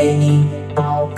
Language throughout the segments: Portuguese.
Nene Talk.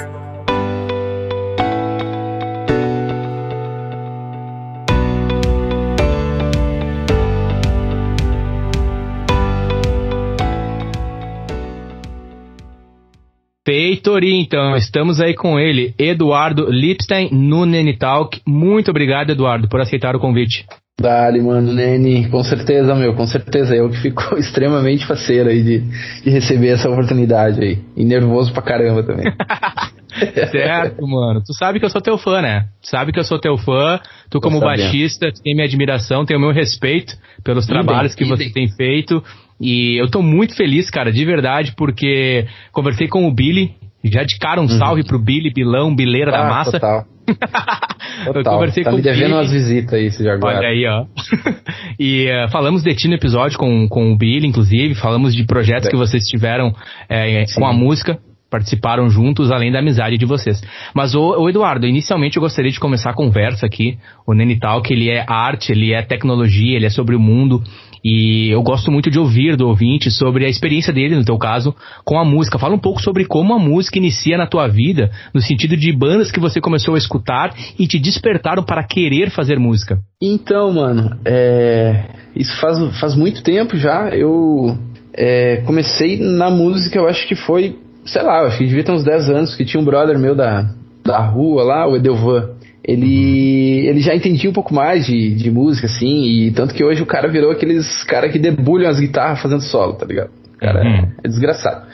Feitori, então, estamos aí com ele, Eduardo Lipstein, no Nene Talk. Muito obrigado, Eduardo, por aceitar o convite. Dali, mano, Nene, com certeza, meu, com certeza. Eu que fico extremamente faceiro aí de, de receber essa oportunidade aí. E nervoso pra caramba também. certo, mano. Tu sabe que eu sou teu fã, né? Tu sabe que eu sou teu fã. Tu, como baixista, tem minha admiração, tem o meu respeito pelos trabalhos que você tem feito. E eu tô muito feliz, cara, de verdade, porque conversei com o Billy, já de cara um uhum. salve pro Billy, Bilão, Bileira ah, da Massa. Total. eu conversei tá com me devendo umas visitas aí, esse Jaguar. Olha aí, ó. e uh, falamos de ti no episódio com, com o Billy, inclusive, falamos de projetos que vocês tiveram é, com a música participaram juntos, além da amizade de vocês. Mas, o, o, Eduardo, inicialmente eu gostaria de começar a conversa aqui. O Nene Talk, ele é arte, ele é tecnologia, ele é sobre o mundo. E eu gosto muito de ouvir do ouvinte sobre a experiência dele, no teu caso, com a música. Fala um pouco sobre como a música inicia na tua vida, no sentido de bandas que você começou a escutar e te despertaram para querer fazer música. Então, mano, é... isso faz, faz muito tempo já. Eu é, comecei na música, eu acho que foi, sei lá, acho que devia ter uns 10 anos, que tinha um brother meu da, da rua lá, o Edelvan ele, ele já entendia um pouco mais de, de música, assim, e tanto que hoje o cara virou aqueles cara que debulham as guitarras fazendo solo, tá ligado? O cara uhum. é, é, desgraçado.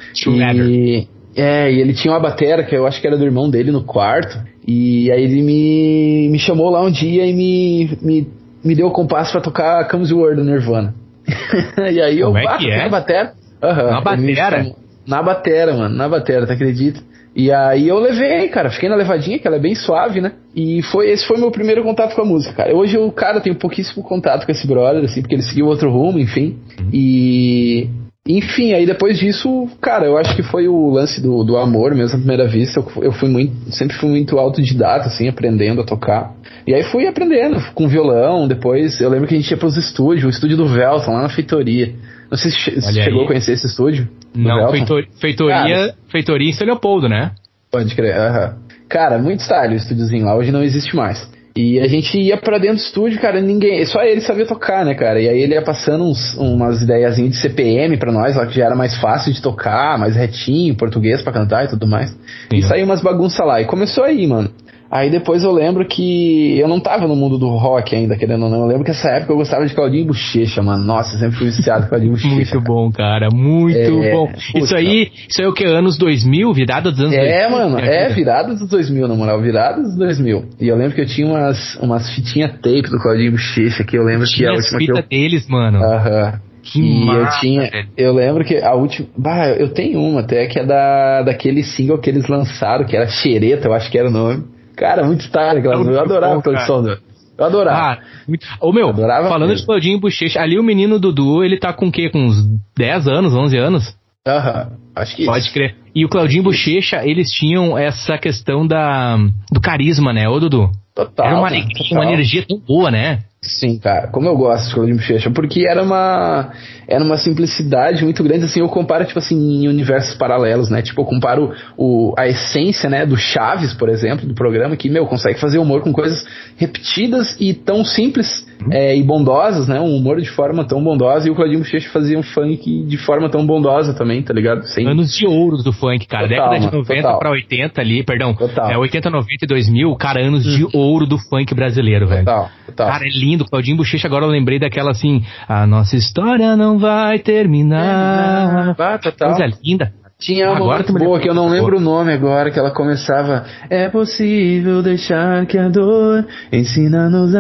E, é, e ele tinha uma batera que eu acho que era do irmão dele no quarto, e aí ele me, me chamou lá um dia e me, me, me deu o compasso pra tocar Comes Word do Nirvana. e aí Como eu é que é? na batera. Uhum, na batera? Na batera, mano, na batera, tu acredita? E aí eu levei, cara, fiquei na levadinha, que ela é bem suave, né? E foi esse foi meu primeiro contato com a música, cara. Hoje eu, cara, tenho pouquíssimo contato com esse brother, assim, porque ele seguiu outro rumo, enfim. E. Enfim, aí depois disso, cara, eu acho que foi o lance do, do amor mesmo à primeira vista. Eu, eu fui muito, sempre fui muito autodidata, assim, aprendendo a tocar. E aí fui aprendendo com violão, depois eu lembro que a gente ia pros estúdios, o estúdio do Velton, lá na feitoria. Não sei se você chegou a conhecer esse estúdio. Não, feitor, feitoria, Cara, feitoria em São Leopoldo, né? Pode crer, aham. Cara, muito style o estúdiozinho lá, hoje não existe mais. E a gente ia pra dentro do estúdio, cara, ninguém. Só ele sabia tocar, né, cara? E aí ele ia passando uns, umas ideiazinhas de CPM pra nós, lá que já era mais fácil de tocar, mais retinho, português pra cantar e tudo mais. Sim. E saiu umas bagunças lá. E começou aí, mano. Aí depois eu lembro que eu não tava no mundo do rock ainda, querendo ou não. Eu lembro que essa época eu gostava de Claudinho Bochecha, mano. Nossa, eu sempre fui viciado em Claudinho Bochecha. muito bom, cara. Muito é, bom. Isso aí, isso aí é o que? Anos 2000? Virada dos anos é, 2000? É, mano. É, virada dos 2000, na moral. Virada dos 2000. E eu lembro que eu tinha umas, umas fitinhas tape do Claudinho Bochecha, que eu lembro tinha que a última fita que eu... deles, mano. Aham. Que e massa, eu tinha, velho. eu lembro que a última, bah, eu tenho uma até que é da daquele single que eles lançaram, que era Xereta, eu acho que era o nome. Cara, muito style, aquela Eu adorava a produção dele. Eu adorava. Ah, muito... Ô meu, falando mesmo. de Claudinho Bochecha, ali o menino Dudu, ele tá com o quê? Com uns 10 anos, 11 anos? Aham, acho que Pode isso. crer. E o Claudinho Bochecha, eles tinham essa questão da, do carisma, né, ô Dudu? Total. Era uma, total. uma energia tão boa, né? Sim, cara, como eu gosto de Claudinho Bochecha, porque era uma era uma simplicidade muito grande, assim, eu comparo, tipo assim, em universos paralelos, né, tipo, eu comparo o, a essência, né, do Chaves, por exemplo, do programa, que, meu, consegue fazer humor com coisas repetidas e tão simples uhum. é, e bondosas, né, um humor de forma tão bondosa, e o Claudinho Bochecha fazia um funk de forma tão bondosa também, tá ligado? Sem... Anos de ouro do funk, cara, total, década de 90 total. pra 80 ali, perdão, total. é 80, 90 e 2000, cara, anos de uhum. ouro do funk brasileiro, velho. Total, total. Cara, é lindo, Claudinho Bochecha, agora eu lembrei daquela assim, a nossa história não vai terminar. Ah, total. Coisa linda. Tinha uma agora muito boa que eu não lembro o nome agora, que ela começava É possível deixar que a dor ensina-nos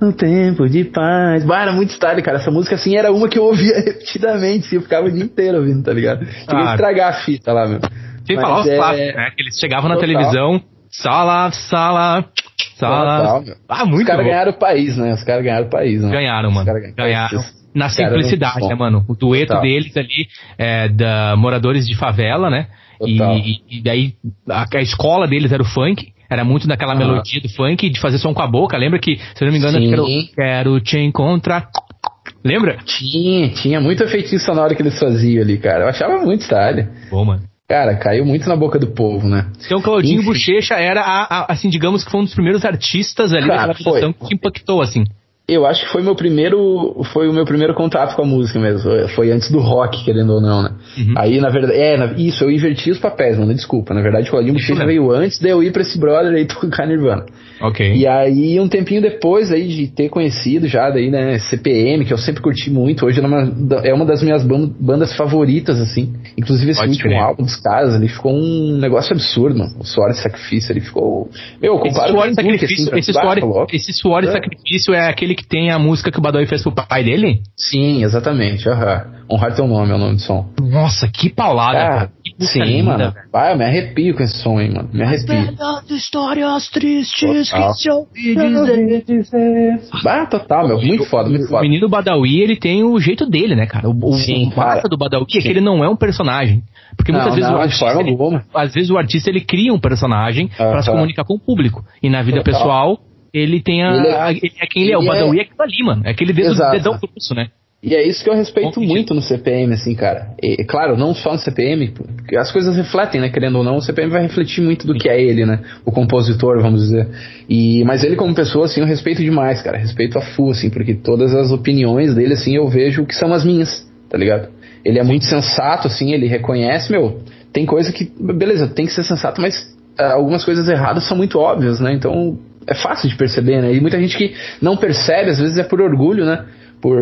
no tempo de paz. Bah, era muito style, cara. Essa música assim era uma que eu ouvia repetidamente, assim, eu ficava o dia inteiro ouvindo, tá ligado? Tinha que estragar a fita lá, meu. Sem falar os é... clássicos, né? Que eles chegavam na televisão, sala, sala, sala. ah, muito Os caras ganharam o país, né? Os caras ganharam o país, né? Ganharam, mano. Ganharam. ganharam na simplicidade, né, mano? O dueto Total. deles ali, é, da moradores de favela, né? E, e, daí a, a, escola deles era o funk. Era muito daquela melodia do funk, de fazer som com a boca. Lembra que, se eu não me engano, era o Quero Te Encontrar. Lembra? Tinha, tinha muito efeitinho sonoro que eles faziam ali, cara. Eu achava muito style. Bom, mano. cara, caiu muito na boca do povo, né? Então Claudinho Enfim. Bochecha era, a, a, assim, digamos que foi um dos primeiros artistas ali cara, da que impactou, assim. Eu acho que foi meu primeiro, foi o meu primeiro contato com a música mesmo. Foi antes do rock, querendo ou não, né? Uhum. Aí, na verdade, é, na, isso, eu inverti os papéis, mano, desculpa. Na verdade, o Claudinho Bochecha veio antes de eu ir pra esse brother aí tocar Nirvana. Ok. E aí, um tempinho depois aí de ter conhecido já daí, né, CPM, que eu sempre curti muito, hoje é uma, é uma das minhas bandas favoritas, assim. Inclusive esse Pode último álbum dos caras, ali ficou um negócio absurdo, mano. O Suor e Sacrifício, ele ficou... Meu, comparo esse Suor e Sacrifício, assim, esse, suor, esse suor e. Sacrifício é aquele que tem a música que o Badawi fez pro pai dele? Sim, exatamente, aham. Honrar teu nome é o nome do som. Nossa, que paulada, ah, cara. sim, linda, mano. Vai, eu me arrepio com esse som aí, mano. Me arrepio. histórias tristes total. que se ouvi dizer. Ah, total, meu. Muito foda, muito foda. O menino Badawi, ele tem o jeito dele, né, cara? O, sim, o massa do Badawi é que ele não é um personagem. Porque muitas não, vezes não, o artista, ele, às vezes o artista ele cria um personagem uh -huh. para se comunicar com o público. E na vida total. pessoal, ele tem a, ele, é, ele é quem ele, é. O Badawi é, é aquilo ali, mano. É aquele dedo, dedão grosso, né? E é isso que eu respeito Bom, muito no CPM, assim, cara. E, claro, não só no CPM, porque as coisas refletem, né? Querendo ou não, o CPM vai refletir muito do que é ele, né? O compositor, vamos dizer. E, mas ele, como pessoa, assim, eu respeito demais, cara. Respeito a full, assim, porque todas as opiniões dele, assim, eu vejo que são as minhas, tá ligado? Ele é muito sensato, assim, ele reconhece, meu, tem coisa que, beleza, tem que ser sensato, mas algumas coisas erradas são muito óbvias, né? Então, é fácil de perceber, né? E muita gente que não percebe, às vezes é por orgulho, né? por,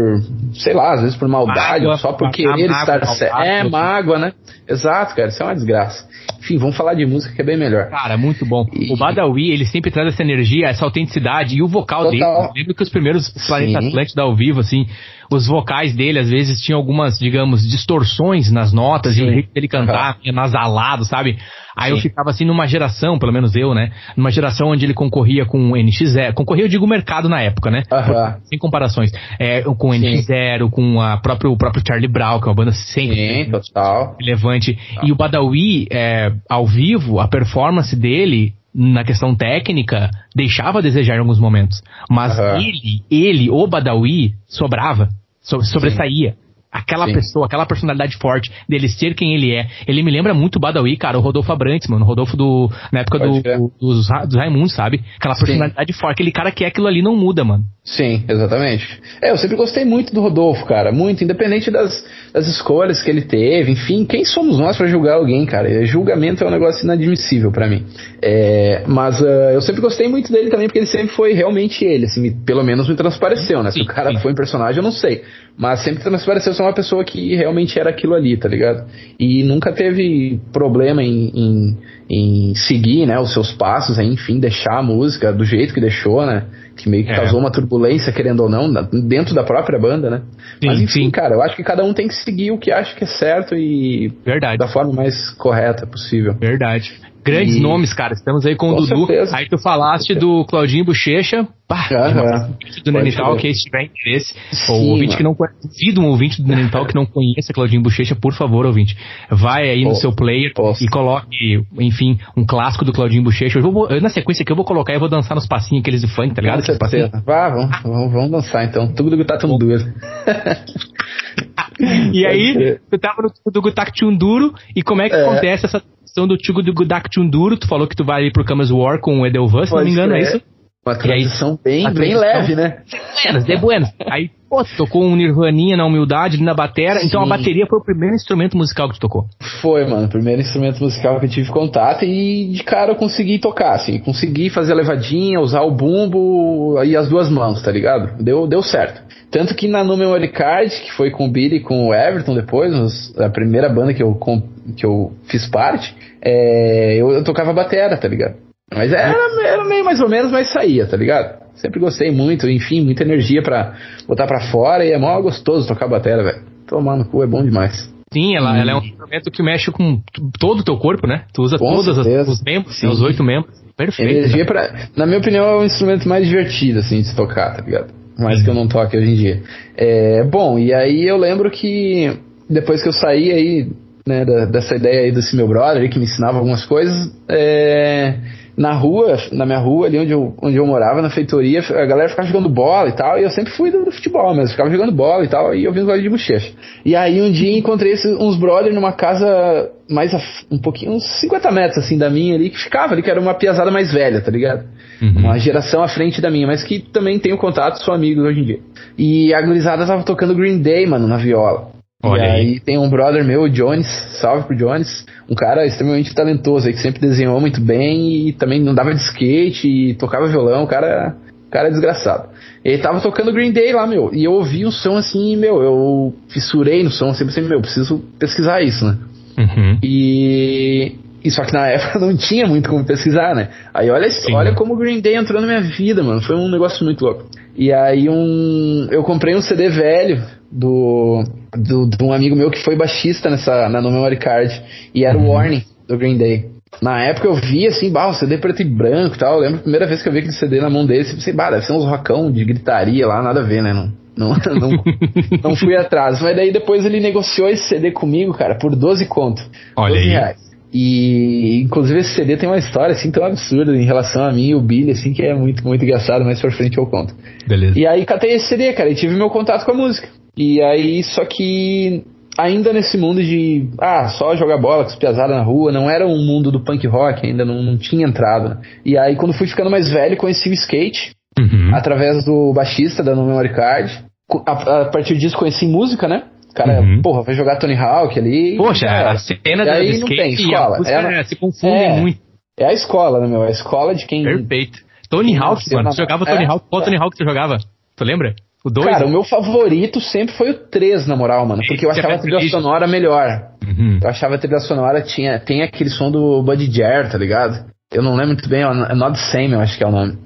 sei lá, às vezes por maldade, mágoa, só por querer estar certo. É, mágoa, né? Exato, cara, isso é uma desgraça. Enfim, vamos falar de música que é bem melhor. Cara, muito bom. E... O Badawi, ele sempre traz essa energia, essa autenticidade e o vocal Total. dele. Lembro que os primeiros Planeta Atlântida ao vivo, assim, os vocais dele às vezes tinham algumas, digamos, distorções nas notas Sim. e o jeito dele cantar, uhum. nasalado, sabe? Aí Sim. eu ficava assim numa geração, pelo menos eu, né? Numa geração onde ele concorria com o NX0. Concorria, eu digo, mercado na época, né? Uhum. Sem comparações. É, com o NX0, com a próprio, o próprio Charlie Brown, que é uma banda sempre Sim, total. relevante. Total. E o Badawi, é, ao vivo, a performance dele na questão técnica, deixava a desejar em alguns momentos. Mas uhum. ele, ele, o Badawi, sobrava, so, sobressaía. Sim. Aquela Sim. pessoa, aquela personalidade forte dele ser quem ele é. Ele me lembra muito o Badawi, cara, o Rodolfo Abrantes, mano. O Rodolfo do. Na época do, dos, dos Raimundos, sabe? Aquela personalidade Sim. forte. Aquele cara que é aquilo ali não muda, mano. Sim, exatamente. É, eu sempre gostei muito do Rodolfo, cara. Muito, independente das, das escolhas que ele teve. Enfim, quem somos nós para julgar alguém, cara? Julgamento é um negócio inadmissível para mim. É, mas uh, eu sempre gostei muito dele também, porque ele sempre foi realmente ele, assim, me, pelo menos me transpareceu, né? Sim, Se o cara sim. foi um personagem, eu não sei. Mas sempre transpareceu ser uma pessoa que realmente era aquilo ali, tá ligado? E nunca teve problema em, em, em seguir, né, os seus passos, enfim, deixar a música do jeito que deixou, né? Que meio que é. causou uma turbulência, querendo ou não, dentro da própria banda, né? Sim, Mas enfim, sim. cara, eu acho que cada um tem que seguir o que acha que é certo e Verdade. da forma mais correta possível. Verdade. Grandes e... nomes, cara. Estamos aí com, com o Dudu. Certeza. Aí tu falaste do Claudinho Bochecha. Pá, uhum. do Nenital, que se tiver interesse. Sim, ouvinte mano. que não conhece, um ouvinte do Nenital que não conheça Claudinho Bochecha, por favor, ouvinte. Vai aí no seu player posso. e coloque, enfim, um clássico do Claudinho Bochecha. Eu vou, eu, na sequência que eu vou colocar, eu vou dançar nos passinhos aqueles de funk, tá ligado? Vá, vamos, vamos, vamos dançar então. Tudo do tão Duro. e aí, tu tava no do Gutak Duro, e como é que é. acontece essa questão do Tigo do Gudak Tunduro, tu falou que tu vai ir pro Camas War com o Edelvan, se não me engano, é isso? Uma transição aí, bem, bem leve, né? Buenas, de buenas. Aí, pô, tocou um Nirvaninha na humildade, na bateria. Então a bateria foi o primeiro instrumento musical que tu tocou. Foi, mano. O primeiro instrumento musical que eu tive contato e de cara eu consegui tocar, assim. Consegui fazer a levadinha, usar o bumbo e as duas mãos, tá ligado? Deu, deu certo. Tanto que na No Memory Card, que foi com o Billy e com o Everton depois, a primeira banda que eu, que eu fiz parte, é, eu, eu, tocava batera, tá ligado? Mas era, era meio mais ou menos, mas saía, tá ligado? Sempre gostei muito, enfim, muita energia pra botar pra fora e é mó gostoso tocar batera, velho. Tomar no cu é bom demais. Sim, ela, hum. ela é um instrumento que mexe com todo o teu corpo, né? Tu usa com todos os membros, os oito membros. Perfeito. Energia pra, na minha opinião, é o instrumento mais divertido, assim, de se tocar, tá ligado? mais que eu não toque hoje em dia. É, bom, e aí eu lembro que depois que eu saí aí, né, da, dessa ideia aí desse meu brother que me ensinava algumas coisas, é, na rua, na minha rua, ali onde eu, onde eu morava, na feitoria, a galera ficava jogando bola e tal, e eu sempre fui do, do futebol, mas ficava jogando bola e tal, e ouvindo barulho de bochecha. E aí um dia encontrei esses, uns brothers numa casa mais a, um pouquinho, uns 50 metros assim da minha ali, que ficava ali, que era uma piazada mais velha, tá ligado? Uhum. Uma geração à frente da minha, mas que também tenho contato, sou amigo hoje em dia. E a gurizada tava tocando Green Day, mano, na viola. Olha e aí. aí. tem um brother meu, o Jones, salve pro Jones, um cara extremamente talentoso aí, que sempre desenhou muito bem e também não dava de skate e tocava violão, o cara, cara é desgraçado. Ele tava tocando Green Day lá, meu, e eu ouvi um som assim, meu, eu fissurei no som, sempre, sempre, meu, preciso pesquisar isso, né? Uhum. E, e só que na época não tinha muito como pesquisar, né? Aí olha, olha como o Green Day entrou na minha vida, mano, foi um negócio muito louco. E aí um, eu comprei um CD velho do, do, de um amigo meu que foi baixista nessa, na No Memory Card. E era o uhum. Warning do Green Day. Na época eu vi assim, bah, o CD preto e branco e tal. Eu lembro a primeira vez que eu vi aquele CD na mão dele, eu pensei, bah, deve ser uns rockão de gritaria lá, nada a ver, né? Não, não, não, não fui atrás. Mas daí depois ele negociou esse CD comigo, cara, por 12 conto. Olha 12 aí. reais. E inclusive esse CD tem uma história assim tão absurda em relação a mim e o Billy, assim, que é muito, muito engraçado, mas por frente eu conto. Beleza. E aí catei esse CD, cara, e tive meu contato com a música. E aí, só que ainda nesse mundo de ah, só jogar bola com os na rua, não era um mundo do punk rock, ainda não, não tinha entrado. Né? E aí, quando fui ficando mais velho, conheci o skate uhum. através do baixista da No Memory Card. A, a, partir disso, conheci música, né? O cara, uhum. porra, vai jogar Tony Hawk ali. Poxa, a cena da skate não tem escola. É, se confundem é, muito. É a escola, né, meu? É a escola de quem. Perfeito. Tony Hawk, mano. Você jogava Tony é, Hawk? Qual é. Tony Hawk você jogava? Tu lembra? O 2? Cara, o meu favorito sempre foi o 3, na moral, mano. Porque eu achava a trilha sonora melhor. Uhum. Eu achava a trilha sonora tinha. Tem aquele som do Buddy Jar, tá ligado? Eu não lembro muito bem, é Not the Same, eu acho que é o nome.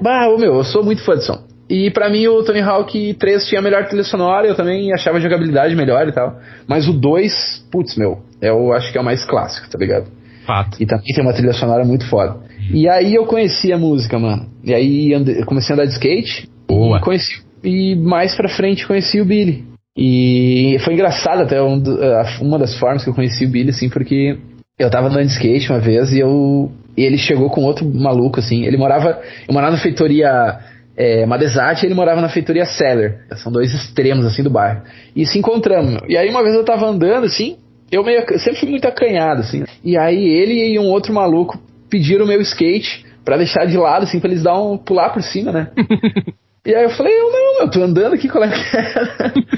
Bah, ô meu, eu sou muito fã de som. E pra mim o Tony Hawk 3 tinha a melhor trilha sonora, eu também achava a jogabilidade melhor e tal. Mas o 2, putz, meu, eu acho que é o mais clássico, tá ligado? Fato. E também tem uma trilha sonora muito foda. E aí eu conheci a música, mano. E aí ande, comecei a andar de skate. Boa. E, conheci, e mais pra frente conheci o Billy. E foi engraçado até um, uma das formas que eu conheci o Billy, assim, porque eu tava andando de skate uma vez e eu. E ele chegou com outro maluco, assim. Ele morava. Eu morava na feitoria é, Madesati e ele morava na feitoria Seller. São dois extremos, assim, do bairro. E se encontramos. E aí uma vez eu tava andando, assim, eu meio, sempre fui muito acanhado, assim. E aí ele e um outro maluco pediram o meu skate para deixar de lado, assim, pra eles dar um pular por cima, né? e aí eu falei, eu não, eu tô andando aqui, qual é que é?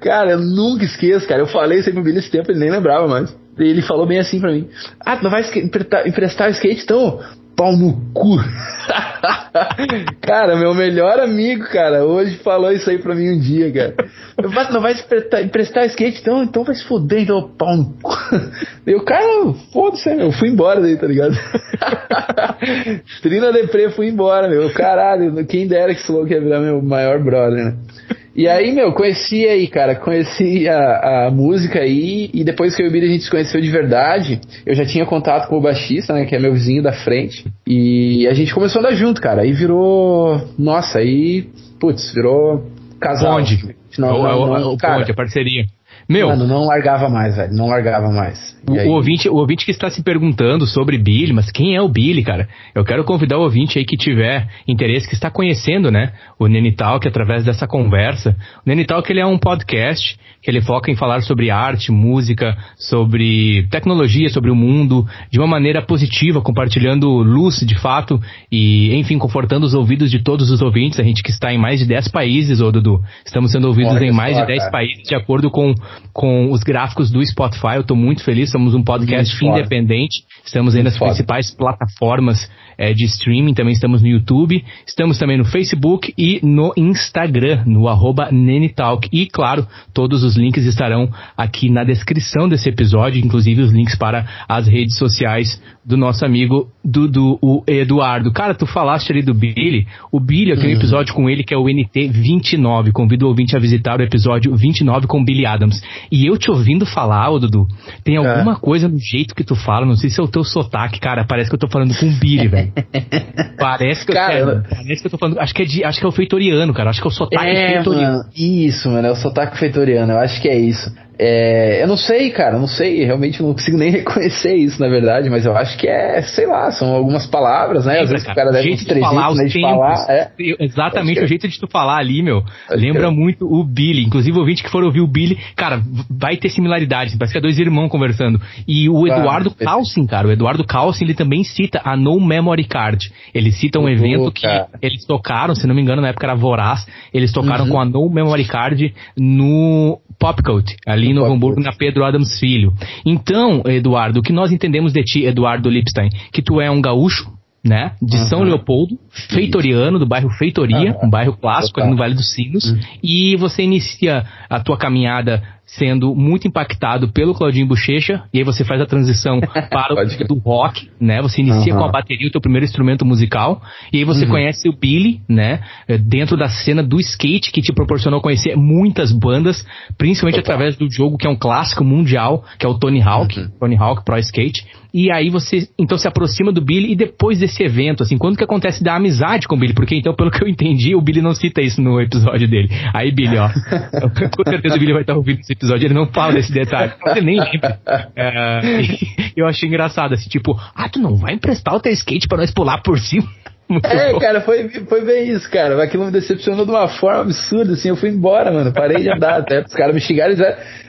cara, eu nunca esqueço, cara. Eu falei sempre pro Billy esse tempo, ele nem lembrava mais. E ele falou bem assim pra mim: Ah, tu não vai emprestar, emprestar o skate então? Pau no cu. cara, meu melhor amigo, cara, hoje falou isso aí pra mim um dia, cara. Não vai emprestar, emprestar skate, então, então vai se foder, então, pau no cu. E o cara, foda-se, eu fui embora daí, tá ligado? Trina Deprê, fui embora, meu. Caralho, quem dera que esse louco ia virar meu maior brother, né? E aí, meu, conheci aí, cara, conheci a, a música aí, e depois que eu e o Billy a gente se conheceu de verdade, eu já tinha contato com o baixista, né, que é meu vizinho da frente, e a gente começou a andar junto, cara, aí virou, nossa, aí, putz, virou casal. Onde? Não, não, não, o, cara, ponte, a parceria. Meu, Mano, não largava mais, velho. Não largava mais. O, o, ouvinte, o ouvinte que está se perguntando sobre Billy, mas quem é o Billy, cara? Eu quero convidar o ouvinte aí que tiver interesse, que está conhecendo, né, o Nenitalk através dessa conversa. O Nenitalk, ele é um podcast que ele foca em falar sobre arte, música, sobre tecnologia, sobre o mundo, de uma maneira positiva, compartilhando luz de fato e, enfim, confortando os ouvidos de todos os ouvintes. A gente que está em mais de 10 países, ô Dudu. Estamos sendo ouvidos Olha em mais só, de 10 cara. países, de acordo com, com os gráficos do Spotify. Eu estou muito feliz, somos um podcast muito independente. Estamos aí nas foda. principais plataformas é, de streaming, também estamos no YouTube, estamos também no Facebook e no Instagram, no arroba Nenitalk. E, claro, todos os links estarão aqui na descrição desse episódio, inclusive os links para as redes sociais do nosso amigo Dudu, o Eduardo. Cara, tu falaste ali do Billy. O Billy, eu tenho um uhum. episódio com ele que é o NT 29. Convido o ouvinte a visitar o episódio 29 com o Billy Adams. E eu te ouvindo falar, ô Dudu, tem é. alguma é. coisa no jeito que tu fala, não sei se é o teu sotaque, cara, parece que eu tô falando com o Billy, velho. parece que cara, eu, parece que eu tô falando, acho que é de, acho que é o feitoriano, cara, acho que é o sotaque é, feitoriano. Mano, isso, mano, é o sotaque feitoriano, eu acho que é isso. É, eu não sei, cara, não sei, realmente não consigo nem reconhecer isso, na verdade, mas eu acho que é, sei lá, são algumas palavras, né? Às vezes cara, o cara deve uns de falar, né, de falar. É. Exatamente, o jeito de tu falar ali, meu, lembra muito o Billy. Inclusive, o ouvinte que for ouvir o Billy, cara, vai ter similaridades, parece que é dois irmãos conversando. E o Eduardo ah, Calcin, cara, o Eduardo Calcin, ele também cita a No Memory Card. Ele cita um evento que eles tocaram, se não me engano, na época era Voraz, eles tocaram uhum. com a No Memory Card no Popcoat, ali Novo Hamburgo, na Pedro Adams Filho. Então, Eduardo, o que nós entendemos de ti, Eduardo Lipstein, que tu é um gaúcho, né? De uhum. São Leopoldo, feitoriano, do bairro Feitoria, uhum. um bairro clássico ali no Vale dos Sinos, uhum. e você inicia a tua caminhada sendo muito impactado pelo Claudinho Bochecha, e aí você faz a transição para o do rock, né? Você inicia com a bateria, o teu primeiro instrumento musical, e aí você uhum. conhece o Billy, né? Eh, dentro da cena do skate, que te proporcionou conhecer muitas bandas, principalmente através do jogo que é um clássico mundial, que é o Tony Hawk, uhum. Tony Hawk Pro Skate. E aí você, então, se aproxima do Billy, e depois desse evento, assim, quando que acontece da amizade com o Billy? Porque, então, pelo que eu entendi, o Billy não cita isso no episódio dele. Aí, Billy, ó, com certeza o Billy vai estar ouvindo esse episódio, ele não fala desse detalhe. Você nem lembra. É, eu achei engraçado, assim, tipo, ah, tu não vai emprestar o teu skate pra nós pular por cima? É, cara, foi, foi bem isso, cara. Aquilo me decepcionou de uma forma absurda, assim. Eu fui embora, mano. Parei de andar até. Os caras me xingaram.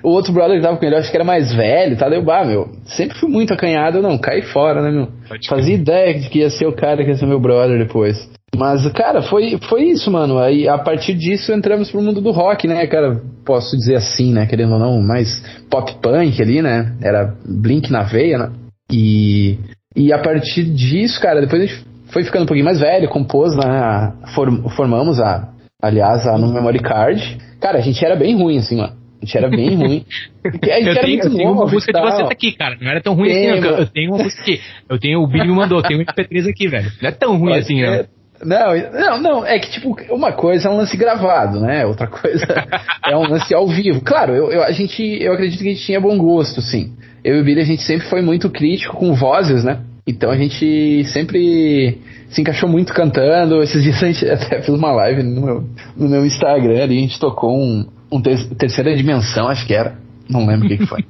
O outro brother que tava com ele, eu acho que era mais velho, tá? Deu, bah, meu. Sempre fui muito acanhado, não. Caí fora, né, meu? Pode Fazia ideia de que ia ser o cara que ia ser meu brother depois. Mas, cara, foi, foi isso, mano. Aí, a partir disso, entramos pro mundo do rock, né, cara? Posso dizer assim, né? Querendo ou não, mais pop punk ali, né? Era Blink na veia, né? E, e a partir disso, cara, depois a gente foi ficando um pouquinho mais velho, compôs, né? Form, formamos a, aliás, a No Memory Card. Cara, a gente era bem ruim, assim, mano. A gente era bem ruim. A gente eu era tenho, muito eu tenho uma música de você aqui, cara. Não era tão ruim assim, eu, eu, tenho uma música aqui. Eu tenho, o Billy me mandou, tem um MP3 aqui, velho. Não é tão ruim Pode assim, né? Não, não, não, é que tipo, uma coisa é um lance gravado, né? Outra coisa é um lance ao vivo. Claro, eu, eu, a gente, eu acredito que a gente tinha bom gosto, sim. Eu e o Billy, a gente sempre foi muito crítico com vozes, né? Então a gente sempre se encaixou muito cantando. Esses dias a gente até fez uma live no meu, no meu Instagram ali, a gente tocou um, um ter terceira dimensão, acho que era. Não lembro o que, que foi.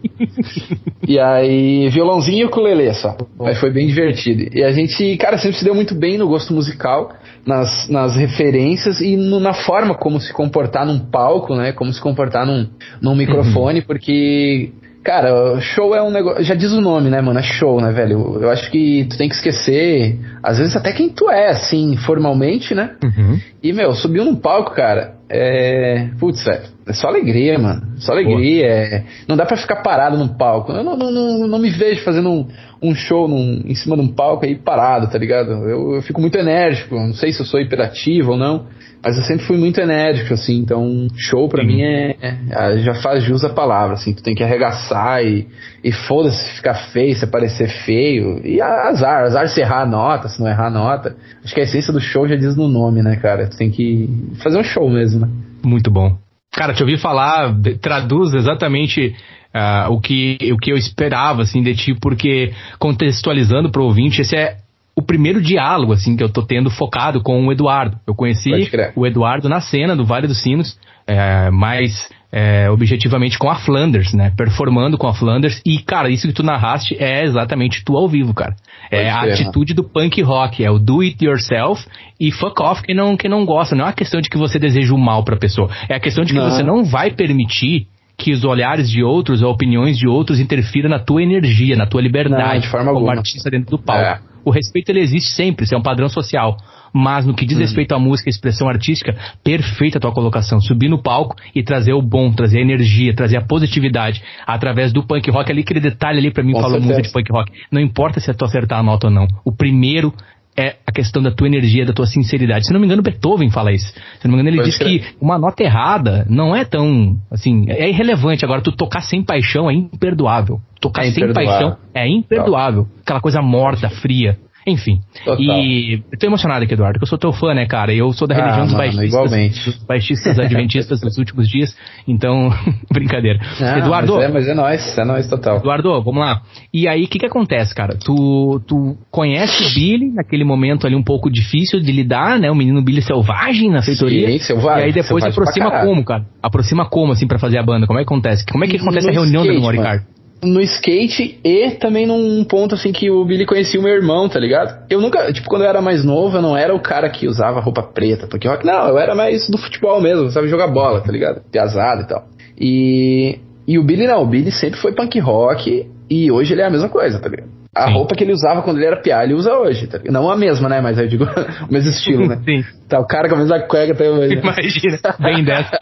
e aí, violãozinho e ukulele só. Aí foi bem divertido. E a gente, cara, sempre se deu muito bem no gosto musical, nas, nas referências e no, na forma como se comportar num palco, né? Como se comportar num, num microfone, uhum. porque Cara, show é um negócio. Já diz o nome, né, mano? É show, né, velho? Eu, eu, acho que tu tem que esquecer, às vezes, até quem tu é, assim, formalmente, né? Uhum. E, meu, subiu num palco, cara. É. Putz, velho. É só alegria, mano. Só alegria. É... Não dá pra ficar parado num palco. Eu não, não, não, não me vejo fazendo um, um show num, em cima de um palco aí parado, tá ligado? Eu, eu fico muito enérgico. Não sei se eu sou hiperativo ou não. Mas eu sempre fui muito enérgico, assim, então show pra Sim. mim é, é, Já faz jus a palavra, assim, tu tem que arregaçar e, e foda-se ficar feio, se aparecer feio. E azar, azar se errar a nota, se não errar a nota. Acho que a essência do show já diz no nome, né, cara? Tu tem que fazer um show mesmo, né? Muito bom. Cara, te ouvi falar, traduz exatamente uh, o, que, o que eu esperava, assim, de ti, porque contextualizando pro ouvinte, esse é o primeiro diálogo, assim, que eu tô tendo focado com o Eduardo. Eu conheci o Eduardo na cena do Vale dos Sinos, é, mais é, objetivamente com a Flanders, né? Performando com a Flanders. E, cara, isso que tu narraste é exatamente tu ao vivo, cara. É a atitude do punk rock, é o do it yourself e fuck off quem não, quem não gosta. Não é uma questão de que você deseja o mal pra pessoa. É a questão de que não. você não vai permitir que os olhares de outros, ou opiniões de outros interfiram na tua energia, na tua liberdade, não, de forma como alguma. artista dentro do palco. É. O respeito ele existe sempre, isso é um padrão social. Mas no que diz hum. respeito à música e expressão artística, perfeita a tua colocação. Subir no palco e trazer o bom, trazer a energia, trazer a positividade através do punk rock ali, aquele detalhe ali para mim Com falou certeza. música de punk rock. Não importa se é tu acertar a nota ou não. O primeiro é a questão da tua energia, da tua sinceridade. Se não me engano, Beethoven fala isso. Se não me engano, ele Pode diz que uma nota errada não é tão, assim, é irrelevante. Agora, tu tocar sem paixão é imperdoável. Tocar é sem paixão é imperdoável. Aquela coisa morta, fria. Enfim. Total. E eu tô emocionado aqui, Eduardo, que eu sou teu fã, né, cara? Eu sou da religião ah, dos, mano, baixistas, igualmente. dos baixistas adventistas dos últimos dias. Então, brincadeira. Não, Eduardo. Mas é, mas é nóis, é nóis total. Eduardo, vamos lá. E aí, o que que acontece, cara? Tu, tu conhece o Billy naquele momento ali um pouco difícil de lidar, né? O menino Billy selvagem na feitoria. Sim, selvagem. E aí depois aproxima como, cara? Aproxima como, assim, pra fazer a banda? Como é que acontece? Como é que acontece no a reunião skate, da Memory Card? No skate e também num ponto assim que o Billy conhecia o meu irmão, tá ligado? Eu nunca, tipo, quando eu era mais novo, eu não era o cara que usava roupa preta, porque rock, não, eu era mais do futebol mesmo, sabe jogar bola, tá ligado? Piazada e tal. E e o Billy não, o Billy sempre foi punk rock e hoje ele é a mesma coisa, tá ligado? A Sim. roupa que ele usava quando ele era piá, ele usa hoje, tá? Não a mesma, né? Mas eu digo o mesmo estilo, né? Sim. Tá, o cara com a mesma cueca também. Imagina, bem dessa.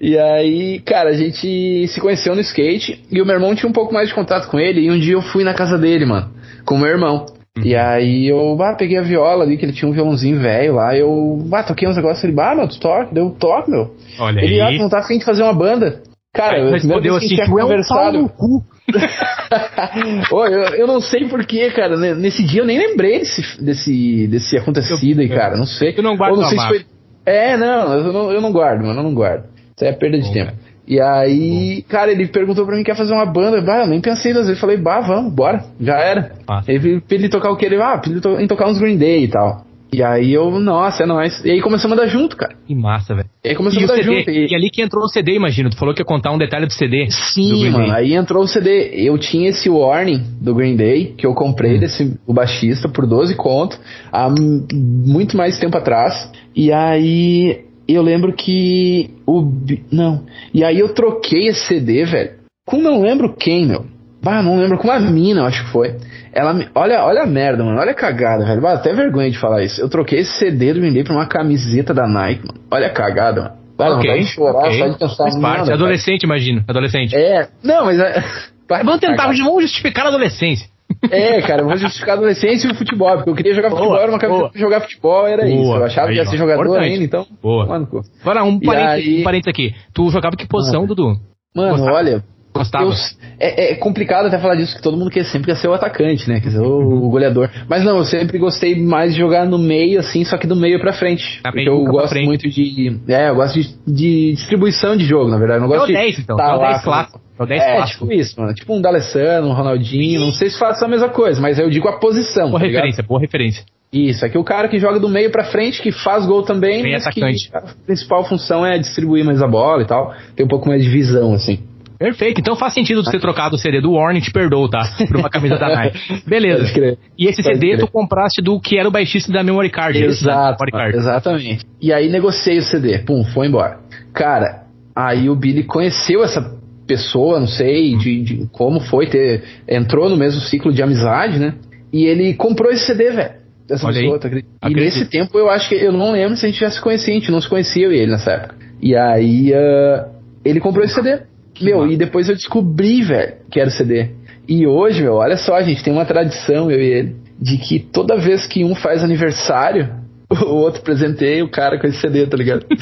E aí, cara, a gente se conheceu no skate e o meu irmão tinha um pouco mais de contato com ele. E um dia eu fui na casa dele, mano, com o meu irmão. Uhum. E aí eu bah, peguei a viola ali, que ele tinha um violãozinho velho lá. Eu bah, toquei uns negócios. Ele, bah, meu, tu toca? Deu toque, meu. Olha ele, aí. ah, não tá afim de fazer uma banda. Cara, eu respondeu assim, tu é um cu. oh, eu, eu não sei porquê, cara. Nesse dia eu nem lembrei desse, desse, desse acontecido aí, cara. Não sei. Tu não guarda não sei se foi... É, não eu, não, eu não guardo, mano. Eu não guardo. Isso é perda de Bom, tempo. E aí, Bom. cara, ele perguntou pra mim quer fazer uma banda. Bah, eu nem pensei das vezes. Falei, bah, vamos, bora. Já era. Ah. Ele pediu tocar o que? Ele, ah, pediu em tocar uns Green Day e tal. E aí eu, nossa, é nóis. E aí começamos a andar junto, cara. Que massa, velho. E aí começamos a andar junto. E... e... ali que entrou o CD, imagino. Tu falou que ia contar um detalhe do CD. Sim, do mano. Aí entrou o CD. Eu tinha esse Warning do Green Day, que eu comprei hum. desse o baixista por 12 conto, há muito mais tempo atrás. E aí eu lembro que o. Não. E aí eu troquei esse CD, velho. Com não lembro quem, meu. Bah, não lembro com uma mina, eu acho que foi. Ela me. Olha, olha a merda, mano. Olha a cagada, velho. Bah, até vergonha de falar isso. Eu troquei esse CD do Vendei pra uma camiseta da Nike, mano. Olha a cagada, mano. Bah, ok, de chorar okay. só de pensar Faz parte. Adolescente, imagino. Adolescente. É. Não, mas. É... Vamos tentar, vamos justificar a adolescência. É, cara, vou justificar a adolescência e o futebol, porque eu queria jogar futebol, boa, era uma cabeça pra jogar futebol, era boa, isso. Eu achava aí, que ia ser jogador importante. ainda, então. Boa. Mano, Agora, um parênteses, aí... um parênteses aqui. Tu jogava que posição, Dudu? Mano, Gostava. olha. Gostava. Eu, é, é, complicado até falar disso, que todo mundo quer sempre quer ser o atacante, né? Quer ser o, uhum. o, goleador. Mas não, eu sempre gostei mais de jogar no meio, assim, só que do meio pra frente. porque eu gosto muito de. É, eu gosto de, de, distribuição de jogo, na verdade. Eu não gosto é o 10, de então. Tá é o 10 clássico. É o 10 é, clássico. tipo isso, mano. Tipo um D'Alessandro, um Ronaldinho. Não sei se faça a mesma coisa, mas eu digo a posição. Boa tá referência, ligado? boa referência. Isso, aqui o cara que joga do meio para frente, que faz gol também, Bem mas atacante. que a principal função é distribuir mais a bola e tal. Tem um pouco mais de visão, assim. Perfeito, então faz sentido você ter trocado o CD do Warning, te perdoo, tá? Por uma camisa da Nike. Beleza. E esse CD tu compraste do que era o baixista da Memory Card. Exato, Memory Card. exatamente. E aí negociei o CD, pum, foi embora. Cara, aí o Billy conheceu essa pessoa, não sei de, de como foi ter. Entrou no mesmo ciclo de amizade, né? E ele comprou esse CD, velho. Dessa Olha pessoa. Tá e nesse tempo eu acho que. Eu não lembro se a gente já se conhecia, a gente não se conhecia eu e ele nessa época. E aí uh, ele comprou esse CD. Que meu, e depois eu descobri, velho, que era o CD. E hoje, meu, olha só, a gente tem uma tradição, eu e ele, de que toda vez que um faz aniversário, o outro presenteia o cara com esse CD, tá ligado?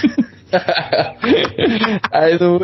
aí no...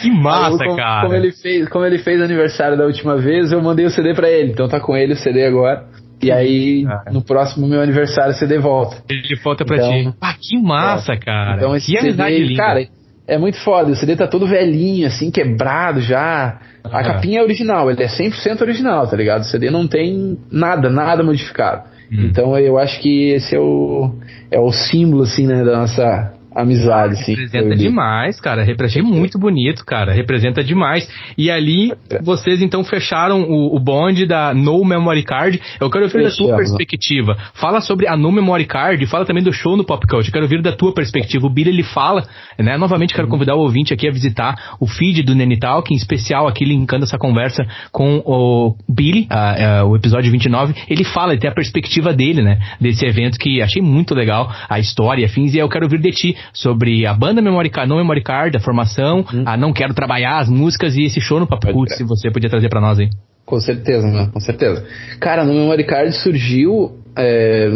Que massa, aí, como, cara. Como ele, fez, como ele fez aniversário da última vez, eu mandei o CD pra ele. Então tá com ele o CD agora. E aí, no próximo meu aniversário, o CD volta. Ele volta pra então, ti. Ah, que massa, é. cara. Então, esse que CD, linda. cara, é muito foda. O CD tá todo velhinho, assim, quebrado já. A capinha é original, ele é 100% original, tá ligado? O CD não tem nada, nada modificado. Hum. Então eu acho que esse é o, é o símbolo, assim, né, da nossa amizade, sim. Representa demais, cara. Representa muito bonito, cara. Representa demais. E ali, vocês então fecharam o, o bonde da No Memory Card. Eu quero ouvir da tua perspectiva. Fala sobre a No Memory Card, fala também do show no Pop Cult. Eu quero ouvir da tua perspectiva. O Billy, ele fala, né? Novamente, quero uhum. convidar o ouvinte aqui a visitar o feed do Nene Talk, em especial aqui linkando essa conversa com o Billy, a, a, o episódio 29. Ele fala, ele tem a perspectiva dele, né? Desse evento que achei muito legal, a história, afins, e eu quero ouvir de ti sobre a banda Memory Card, não Memory Card, a formação, hum. a Não Quero Trabalhar, as músicas e esse show no Papo Cult, se você podia trazer para nós aí. Com certeza, né? Com certeza. Cara, no Memory Card surgiu é,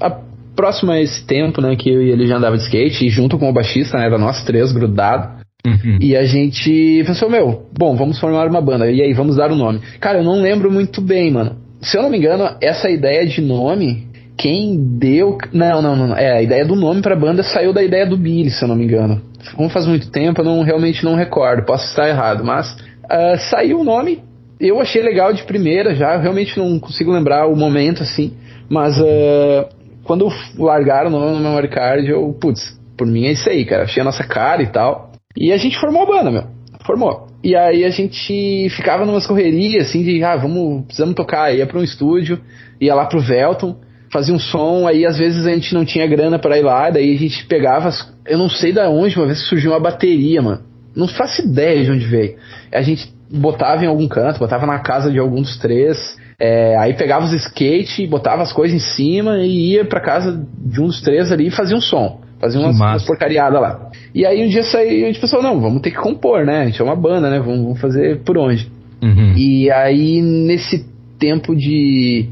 a próximo a esse tempo, né, que eu e ele já andava de skate, e junto com o baixista, né, era nós três grudado. Uhum. E a gente pensou, meu, bom, vamos formar uma banda. E aí, vamos dar o um nome. Cara, eu não lembro muito bem, mano. se eu não me engano, essa ideia de nome, quem deu. Não, não, não. É, a ideia do nome pra banda saiu da ideia do Billy, se eu não me engano. Como faz muito tempo, eu não, realmente não recordo, posso estar errado, mas uh, saiu o nome. Eu achei legal de primeira já, eu realmente não consigo lembrar o momento assim, mas uh, quando largaram o nome no memory card, eu, putz, por mim é isso aí, cara. Achei a nossa cara e tal. E a gente formou a banda, meu. Formou. E aí a gente ficava numas correrias, assim, de, ah, vamos, precisamos tocar. Ia pra um estúdio, ia lá pro Velton, fazia um som, aí às vezes a gente não tinha grana para ir lá, daí a gente pegava, as, eu não sei da onde, uma vez surgiu uma bateria, mano. Não faço ideia de onde veio. A gente botava em algum canto, botava na casa de algum dos três, é, aí pegava os skate, botava as coisas em cima e ia pra casa de um dos três ali e fazia um som. Fazia umas, umas porcariadas lá. E aí um dia saiu, a gente pensou, não, vamos ter que compor, né? A gente é uma banda, né? Vamos, vamos fazer por onde? Uhum. E aí, nesse tempo de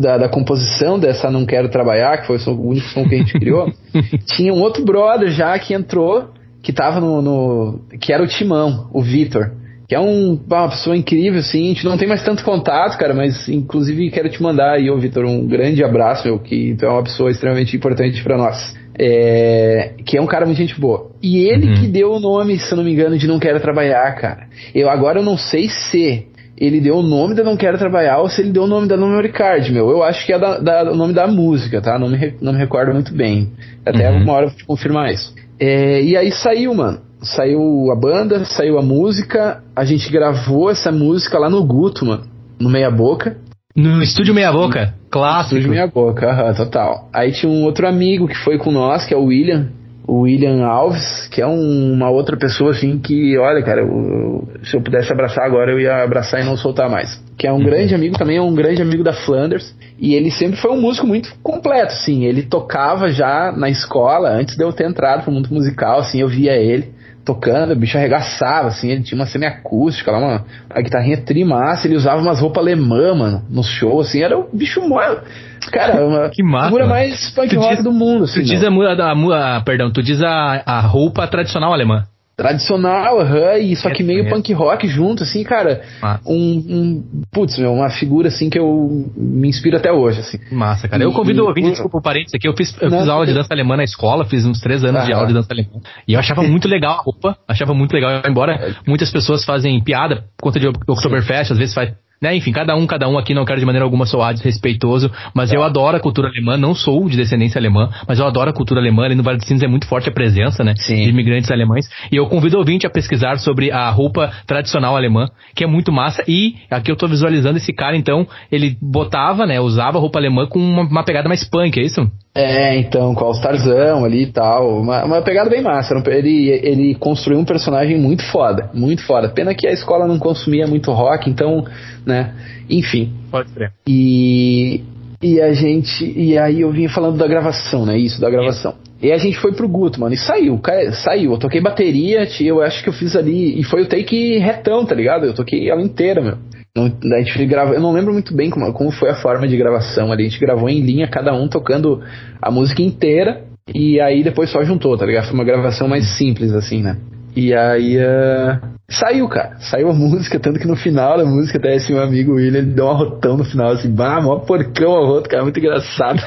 da, da, composição dessa Não Quero Trabalhar, que foi o único som que a gente criou, tinha um outro brother já que entrou, que tava no, no que era o Timão, o Vitor que é um, uma pessoa incrível, assim, a gente não tem mais tanto contato, cara, mas inclusive quero te mandar aí, ô Vitor, um grande abraço, meu, que tu é uma pessoa extremamente importante para nós. É, que é um cara muito gente boa. E ele uhum. que deu o nome, se eu não me engano, de Não Quero Trabalhar, cara. Eu agora eu não sei se ele deu o nome da Não Quero Trabalhar ou se ele deu o nome da Memory Card, meu. Eu acho que é da, da, o nome da música, tá? Não me, não me recordo muito bem. Até uhum. uma hora eu vou te confirmar isso. É, e aí saiu, mano. Saiu a banda, saiu a música. A gente gravou essa música lá no Guto, mano. No Meia Boca. No estúdio Meia Boca? Clássico. Estúdio Meia Boca, aham, total. Aí tinha um outro amigo que foi com nós, que é o William. O William Alves, que é um, uma outra pessoa assim que, olha, cara, eu, se eu pudesse abraçar agora, eu ia abraçar e não soltar mais. Que é um uhum. grande amigo, também é um grande amigo da Flanders. E ele sempre foi um músico muito completo, assim. Ele tocava já na escola, antes de eu ter entrado pro mundo musical, assim, eu via ele tocando, o bicho arregaçava, assim, ele tinha uma semiacústica lá, uma, uma guitarrinha trimassa, ele usava umas roupas alemã, mano, no show, assim, era o bicho maior. Cara, uma que massa, figura mais punk rock do mundo, assim. Tu diz a, a, a, perdão, tu diz a, a roupa tradicional alemã tradicional, uhum, e só que meio punk rock junto, assim, cara. Um, um, putz, meu, uma figura assim que eu me inspiro até hoje, assim. Massa, cara. eu convido o ouvinte, desculpa o parênteses aqui, eu fiz, eu fiz aula de dança alemã na escola, fiz uns três anos ah, de aula de dança alemã. E eu achava muito legal a roupa, achava muito legal, embora é. muitas pessoas fazem piada por conta de Oktoberfest, às vezes faz né? Enfim, cada um, cada um aqui, não quero de maneira alguma soar desrespeitoso, mas é. eu adoro a cultura alemã, não sou de descendência alemã, mas eu adoro a cultura alemã, ali no Vale dos Sinos é muito forte a presença, né? Sim. De imigrantes alemães, e eu convido o ouvinte a pesquisar sobre a roupa tradicional alemã, que é muito massa, e aqui eu tô visualizando esse cara, então, ele botava, né, usava roupa alemã com uma, uma pegada mais punk, é isso? É, então, com o Starzão ali e tal. Uma, uma pegada bem massa. Ele, ele construiu um personagem muito foda. Muito foda. Pena que a escola não consumia muito rock, então, né? Enfim. Pode ser. E, e a gente. E aí eu vinha falando da gravação, né? Isso, da gravação. E a gente foi pro Guto, mano, e saiu, saiu. Eu toquei bateria, eu acho que eu fiz ali. E foi o take retão, tá ligado? Eu toquei ela inteira, meu. A gente gravou, eu não lembro muito bem como, como foi a forma de gravação ali. A gente gravou em linha, cada um tocando a música inteira. E aí depois só juntou, tá ligado? Foi uma gravação mais simples, assim, né? E aí uh, saiu, cara. Saiu a música, tanto que no final da música até esse meu amigo William, ele deu um arrotão no final, assim, bah, mó porcão arroto, cara, muito engraçado.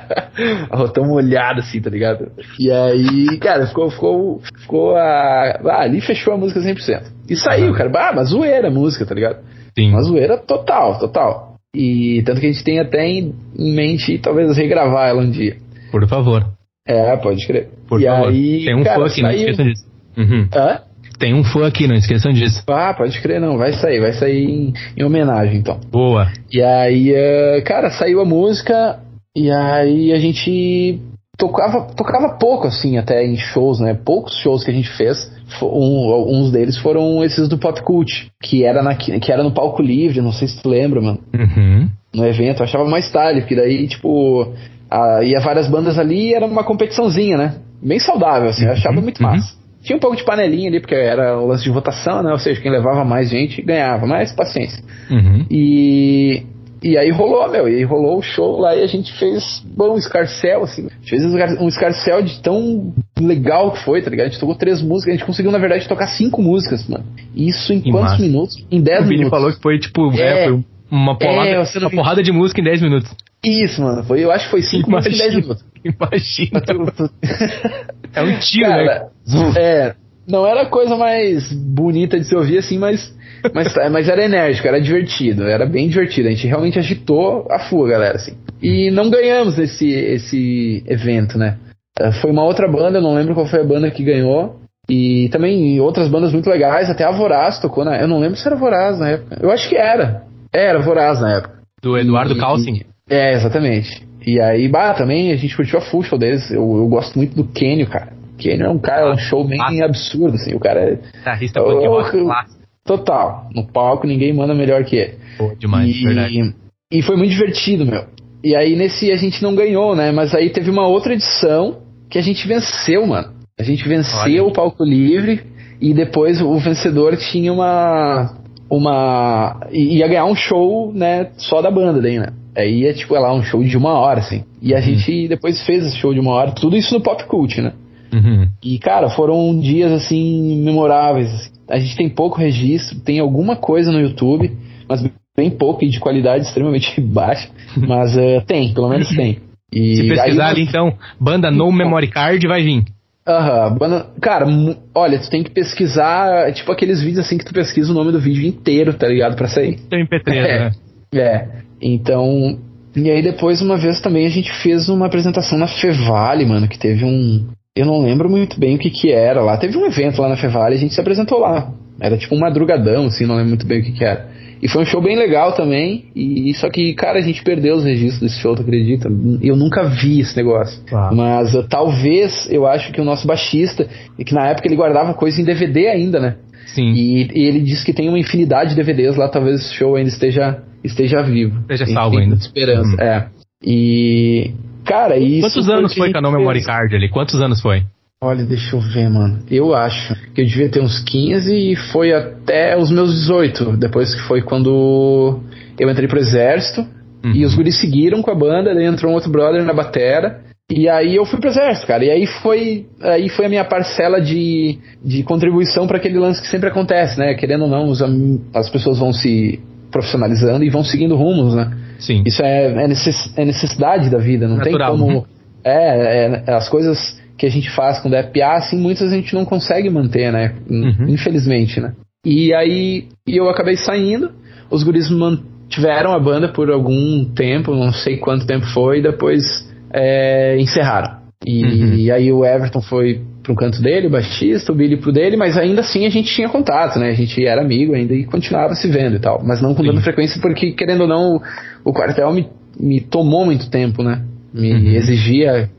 arrotão molhado, assim, tá ligado? E aí, cara, ficou, ficou, ficou a... Ah, ali fechou a música 100%. E saiu, cara, bah, mas zoeira a música, tá ligado? Sim. Uma zoeira total, total. E tanto que a gente tem até em, mente talvez regravar ela um dia. Por favor. É, pode crer. Por e favor. Aí, tem um cara, fã aqui, saiu... não esqueçam disso. Uhum. Hã? Tem um fã aqui, não esqueçam disso. Ah, pode crer, não. Vai sair, vai sair em, em homenagem, então. Boa. E aí, uh, cara, saiu a música e aí a gente tocava, tocava pouco, assim, até em shows, né? Poucos shows que a gente fez. Um, uns deles foram esses do Pop Cult, que era, na, que era no palco livre, não sei se tu lembra, mano. Uhum. No evento, eu achava mais tarde, porque daí, tipo, a, ia várias bandas ali e era uma competiçãozinha, né? Bem saudável, assim, eu achava uhum. muito massa. Uhum. Tinha um pouco de panelinha ali, porque era o lance de votação, né? Ou seja, quem levava mais gente ganhava, mas paciência. Uhum. E e aí rolou, meu, e aí rolou o show lá e a gente fez bom, um escarcel, assim. Gente fez um escarcel de tão legal que foi, tá ligado? A gente tocou três músicas, a gente conseguiu, na verdade, tocar cinco músicas, mano. Isso em que quantos massa. minutos? Em dez minutos. O Billy falou que foi, tipo, é, é foi Uma porrada, é, uma porrada de música em 10 minutos. Isso, mano. Foi, eu acho que foi 5 músicas em 10 minutos. Imagina. é um tiro, né? Cara, né? É. Não era a coisa mais bonita de se ouvir assim, mas, mas, mas era enérgico, era divertido, era bem divertido. A gente realmente agitou a fuga, galera, assim. E não ganhamos esse, esse evento, né? É, foi uma outra banda, eu não lembro qual foi a banda que ganhou. E também outras bandas muito legais, até a Voraz tocou na. Eu não lembro se era Voraz na época. Eu acho que era. Era Voraz na época. Do Eduardo Calcin. É, exatamente. E aí, bah, também a gente curtiu a show deles. Eu, eu gosto muito do Kenio, cara. Kenio é um cara, um show bem ah, absurdo, assim. O cara é. Guitarrista punk rock Total. No palco ninguém manda melhor que ele. Pô, demais, e, verdade. E foi muito divertido, meu. E aí nesse a gente não ganhou, né? Mas aí teve uma outra edição que a gente venceu, mano. A gente venceu Olha. o palco livre e depois o vencedor tinha uma uma ia ganhar um show, né, só da banda daí, né? Aí é tipo, é lá um show de uma hora, assim. E a uhum. gente depois fez esse show de uma hora, tudo isso no Pop Cult, né? Uhum. E, cara, foram dias, assim, memoráveis. Assim. A gente tem pouco registro, tem alguma coisa no YouTube, mas bem pouco e de qualidade extremamente baixa. Mas uh, tem, pelo menos tem. E Se pesquisar ali, então, banda No Memory Card, vai vir. Aham, uhum. cara, olha, tu tem que pesquisar, tipo aqueles vídeos assim que tu pesquisa o nome do vídeo inteiro, tá ligado? Pra sair. Tem MP3, é, né? É, então. E aí depois, uma vez também, a gente fez uma apresentação na Fevale, mano, que teve um. Eu não lembro muito bem o que que era lá. Teve um evento lá na Fevale e a gente se apresentou lá. Era tipo um madrugadão, assim, não lembro muito bem o que que era. E foi um show bem legal também. E só que, cara, a gente perdeu os registros desse show, tu acredita? Eu nunca vi esse negócio. Mas uh, talvez eu acho que o nosso baixista, que na época ele guardava coisa em DVD ainda, né? Sim. E, e ele disse que tem uma infinidade de DVDs lá, talvez esse show ainda esteja, esteja vivo. Esteja salvo ainda. esperança, hum. é. E. Cara, isso. Quantos anos foi No Memory Card ali? Quantos anos foi? Olha, deixa eu ver, mano. Eu acho que eu devia ter uns 15 e foi até os meus 18. Depois que foi quando eu entrei pro exército. Uhum. E os guris seguiram com a banda, daí entrou um outro brother na batera. E aí eu fui pro exército, cara. E aí foi, aí foi a minha parcela de, de contribuição para aquele lance que sempre acontece, né? Querendo ou não, os, as pessoas vão se profissionalizando e vão seguindo rumos, né? Sim. Isso é, é, é necessidade da vida, não Natural. tem como. Uhum. É, é, as coisas que a gente faz quando é PA, assim, muitas a gente não consegue manter, né? Uhum. Infelizmente, né? E aí eu acabei saindo, os guris mantiveram a banda por algum tempo, não sei quanto tempo foi, e depois é, encerraram. E, uhum. e, aí o Everton foi pro canto dele, o baixista, o Billy pro dele, mas ainda assim a gente tinha contato, né? A gente era amigo ainda e continuava se vendo e tal. Mas não com tanta frequência, porque, querendo ou não, o, o quartel me, me tomou muito tempo, né? Me uhum. exigia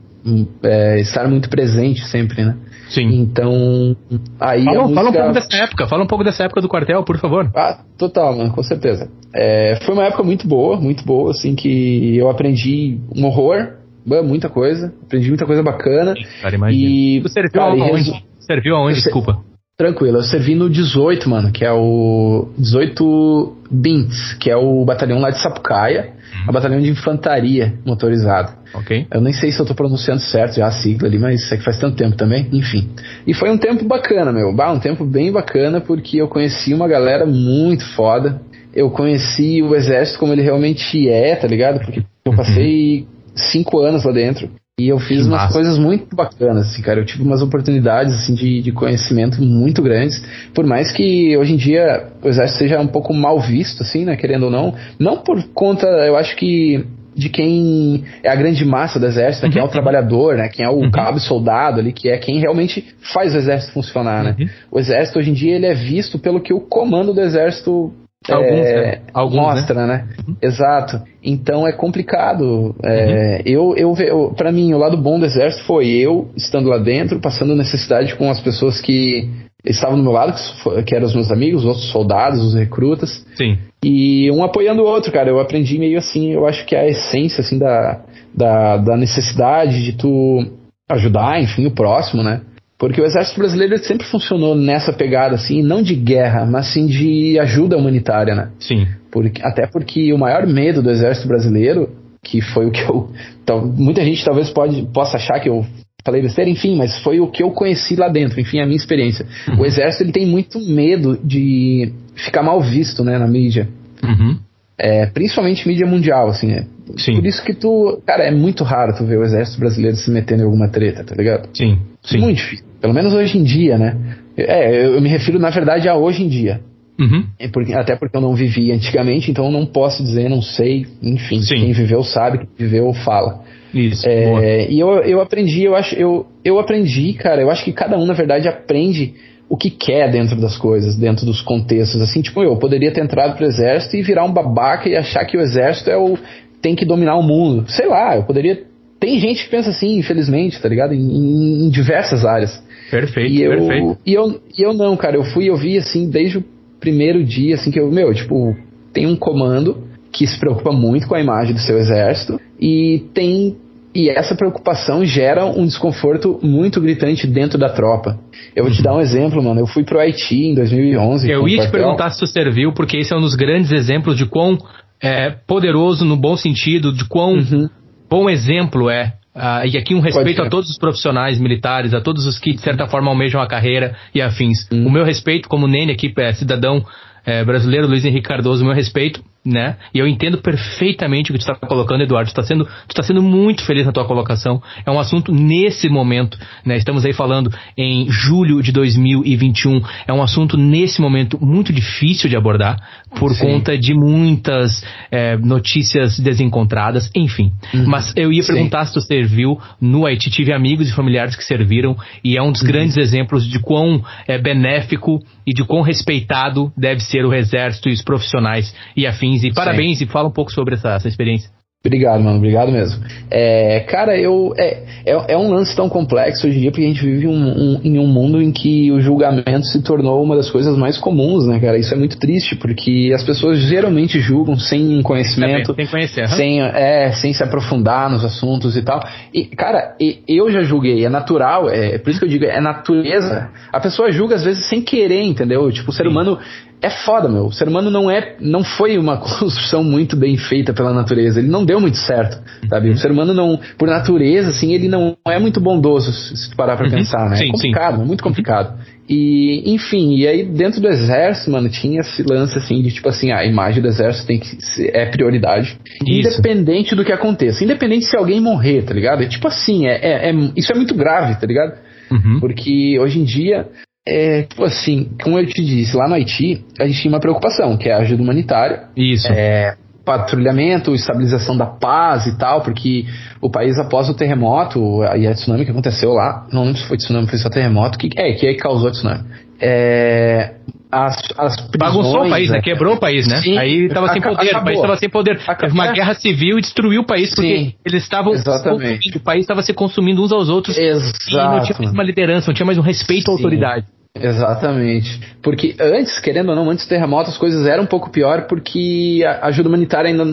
é, estar muito presente sempre, né? Sim. Então, aí fala, música... fala um pouco dessa época, fala um pouco dessa época do quartel, por favor. Ah, total, mano, com certeza. É, foi uma época muito boa, muito boa, assim, que eu aprendi um horror, muita coisa, aprendi muita coisa bacana. Cara, imagina. E, Você serviu cara, aonde? Serviu aonde, desculpa? Tranquilo, eu servi no 18, mano, que é o 18 Bins, que é o batalhão lá de Sapucaia, uhum. a batalhão de infantaria motorizada. Ok. Eu nem sei se eu tô pronunciando certo já a sigla ali, mas é que faz tanto tempo também, enfim. E foi um tempo bacana, meu, bah, um tempo bem bacana, porque eu conheci uma galera muito foda, eu conheci o exército como ele realmente é, tá ligado? Porque eu uhum. passei. Cinco anos lá dentro. E eu fiz que umas massa. coisas muito bacanas, assim, cara. Eu tive umas oportunidades, assim, de, de conhecimento muito grandes. Por mais que hoje em dia o exército seja um pouco mal visto, assim, né? Querendo ou não. Não por conta, eu acho que de quem é a grande massa do exército, né, quem é o uhum. trabalhador, né, quem é o uhum. cabo soldado ali, que é quem realmente faz o exército funcionar, né. Uhum. O exército hoje em dia ele é visto pelo que o comando do exército Alguns, é, né? Alguns, né? mostra, né? né? Exato. Então é complicado. É, uhum. eu, eu, eu para mim, o lado bom do exército foi eu estando lá dentro, passando necessidade com as pessoas que estavam do meu lado, que, que eram os meus amigos, os outros soldados, os recrutas. Sim. E um apoiando o outro, cara. Eu aprendi meio assim, eu acho que é a essência, assim, da, da, da necessidade de tu ajudar, enfim, o próximo, né? Porque o exército brasileiro sempre funcionou nessa pegada, assim, não de guerra, mas sim de ajuda humanitária, né? Sim. Porque, até porque o maior medo do exército brasileiro, que foi o que eu. Então, muita gente talvez pode, possa achar que eu falei besteira, enfim, mas foi o que eu conheci lá dentro, enfim, a minha experiência. Uhum. O exército ele tem muito medo de ficar mal visto, né, na mídia. Uhum. É, principalmente mídia mundial, assim, é. Sim. Por isso que tu. Cara, é muito raro tu ver o exército brasileiro se metendo em alguma treta, tá ligado? Sim. sim. Muito difícil. Pelo menos hoje em dia, né? É, eu, me refiro, na verdade, a hoje em dia. Uhum. Porque, até porque eu não vivi antigamente, então eu não posso dizer, não sei, enfim, Sim. quem viveu sabe, quem viveu fala. Isso. É, e eu, eu aprendi, eu acho, eu, eu aprendi, cara, eu acho que cada um, na verdade, aprende o que quer dentro das coisas, dentro dos contextos. Assim, tipo, eu poderia ter entrado pro exército e virar um babaca e achar que o exército é o. tem que dominar o mundo. Sei lá, eu poderia. Tem gente que pensa assim, infelizmente, tá ligado? Em, em diversas áreas. Perfeito, e eu, perfeito. E eu, e eu não, cara, eu fui, eu vi assim, desde o primeiro dia, assim, que eu, meu, tipo, tem um comando que se preocupa muito com a imagem do seu exército e tem e essa preocupação gera um desconforto muito gritante dentro da tropa. Eu vou te dar um exemplo, mano. Eu fui pro Haiti em 2011. Eu ia te perguntar se tu serviu, porque esse é um dos grandes exemplos de quão é, poderoso, no bom sentido, de quão uhum. bom exemplo é. Uh, e aqui um respeito a todos os profissionais militares, a todos os que de certa forma almejam a carreira e afins. Uhum. O meu respeito, como Nene aqui, é, cidadão é, brasileiro, Luiz Henrique Cardoso, o meu respeito né? E eu entendo perfeitamente o que tu está colocando, Eduardo. Tu está sendo, tu tá sendo muito feliz na tua colocação. É um assunto nesse momento, né? Estamos aí falando em julho de 2021. É um assunto nesse momento muito difícil de abordar por Sim. conta de muitas é, notícias desencontradas, enfim. Uhum. Mas eu ia perguntar Sim. se tu serviu no Haiti. Tive amigos e familiares que serviram e é um dos uhum. grandes exemplos de quão é, benéfico e de quão respeitado deve ser o exército e os profissionais e afins e parabéns Sim. e fala um pouco sobre essa, essa experiência. Obrigado, mano. Obrigado mesmo. É, cara, eu. É, é, é, um lance tão complexo hoje em dia porque a gente vive um, um, em um mundo em que o julgamento se tornou uma das coisas mais comuns, né, cara? Isso é muito triste porque as pessoas geralmente julgam sem conhecimento. Sem conhecer. Sem, é, sem se aprofundar nos assuntos e tal. E, cara, eu já julguei. É natural. É, por isso que eu digo, é natureza. A pessoa julga às vezes sem querer, entendeu? Tipo, o ser Sim. humano é foda, meu. O ser humano não é, não foi uma construção muito bem feita pela natureza. Ele não deu muito certo, sabe? Uhum. O ser humano não, por natureza, assim, ele não é muito bondoso, se tu parar pra uhum. pensar, né? É sim, é complicado, sim. é muito complicado. E, enfim, e aí dentro do exército, mano, tinha esse lance assim de tipo assim, a imagem do exército tem que ser, é prioridade. Isso. Independente do que aconteça. Independente se alguém morrer, tá ligado? É tipo assim, é, é, é isso é muito grave, tá ligado? Uhum. Porque hoje em dia é, tipo assim, como eu te disse, lá no Haiti, a gente tinha uma preocupação, que é a ajuda humanitária. Isso. É, patrulhamento, estabilização da paz e tal, porque o país após o terremoto e a tsunami que aconteceu lá, não lembro se foi tsunami, foi só terremoto, que é, que causou a tsunami. É, as, as prisões, Bagunçou o país, né? Quebrou o país, né? Sim, Aí tava sem poder, acabou. o país tava sem poder. Teve uma guerra civil e destruiu o país, porque Sim, eles estavam. O país estava se consumindo uns aos outros. Exato. E não tinha mais uma liderança, não tinha mais um respeito à autoridade. Exatamente. Porque antes, querendo ou não, antes do terremoto as coisas eram um pouco pior porque a ajuda humanitária ainda,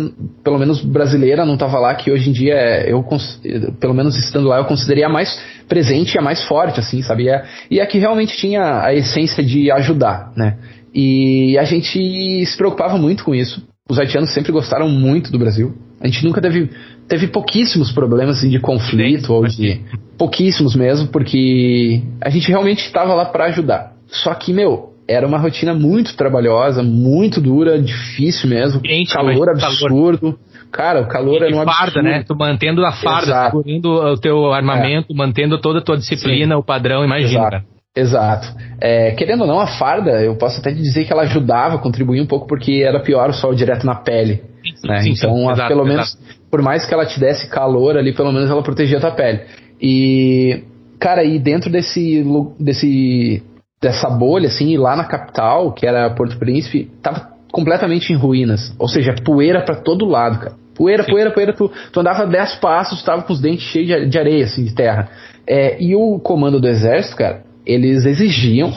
pelo menos brasileira, não estava lá, que hoje em dia eu, pelo menos estando lá, eu consideraria a mais presente e a mais forte, assim, sabia? E a que realmente tinha a essência de ajudar, né? E a gente se preocupava muito com isso. Os haitianos sempre gostaram muito do Brasil. A gente nunca teve, teve pouquíssimos problemas assim, de conflito ou de. Pouquíssimos mesmo, porque a gente realmente estava lá para ajudar. Só que, meu, era uma rotina muito trabalhosa, muito dura, difícil mesmo. Gente, calor absurdo. Calor. Cara, o calor e era um farda, absurdo. né? Tu mantendo a farda, segurando o teu armamento, é. mantendo toda a tua disciplina, Sim. o padrão, imagina. Exato. Exato. É, querendo ou não, a farda, eu posso até dizer que ela ajudava, contribuía um pouco porque era pior o sol direto na pele. Sim, né? sim, então, sim, exato, pelo menos, por mais que ela te desse calor ali, pelo menos ela protegia a tua pele. E, cara, e dentro desse, desse dessa bolha, assim, lá na capital, que era Porto Príncipe, tava completamente em ruínas. Ou seja, poeira para todo lado, cara. Poeira, poeira, poeira. Tu, tu andava 10 passos, tava com os dentes cheios de, de areia, assim, de terra. É, e o comando do exército, cara, eles exigiam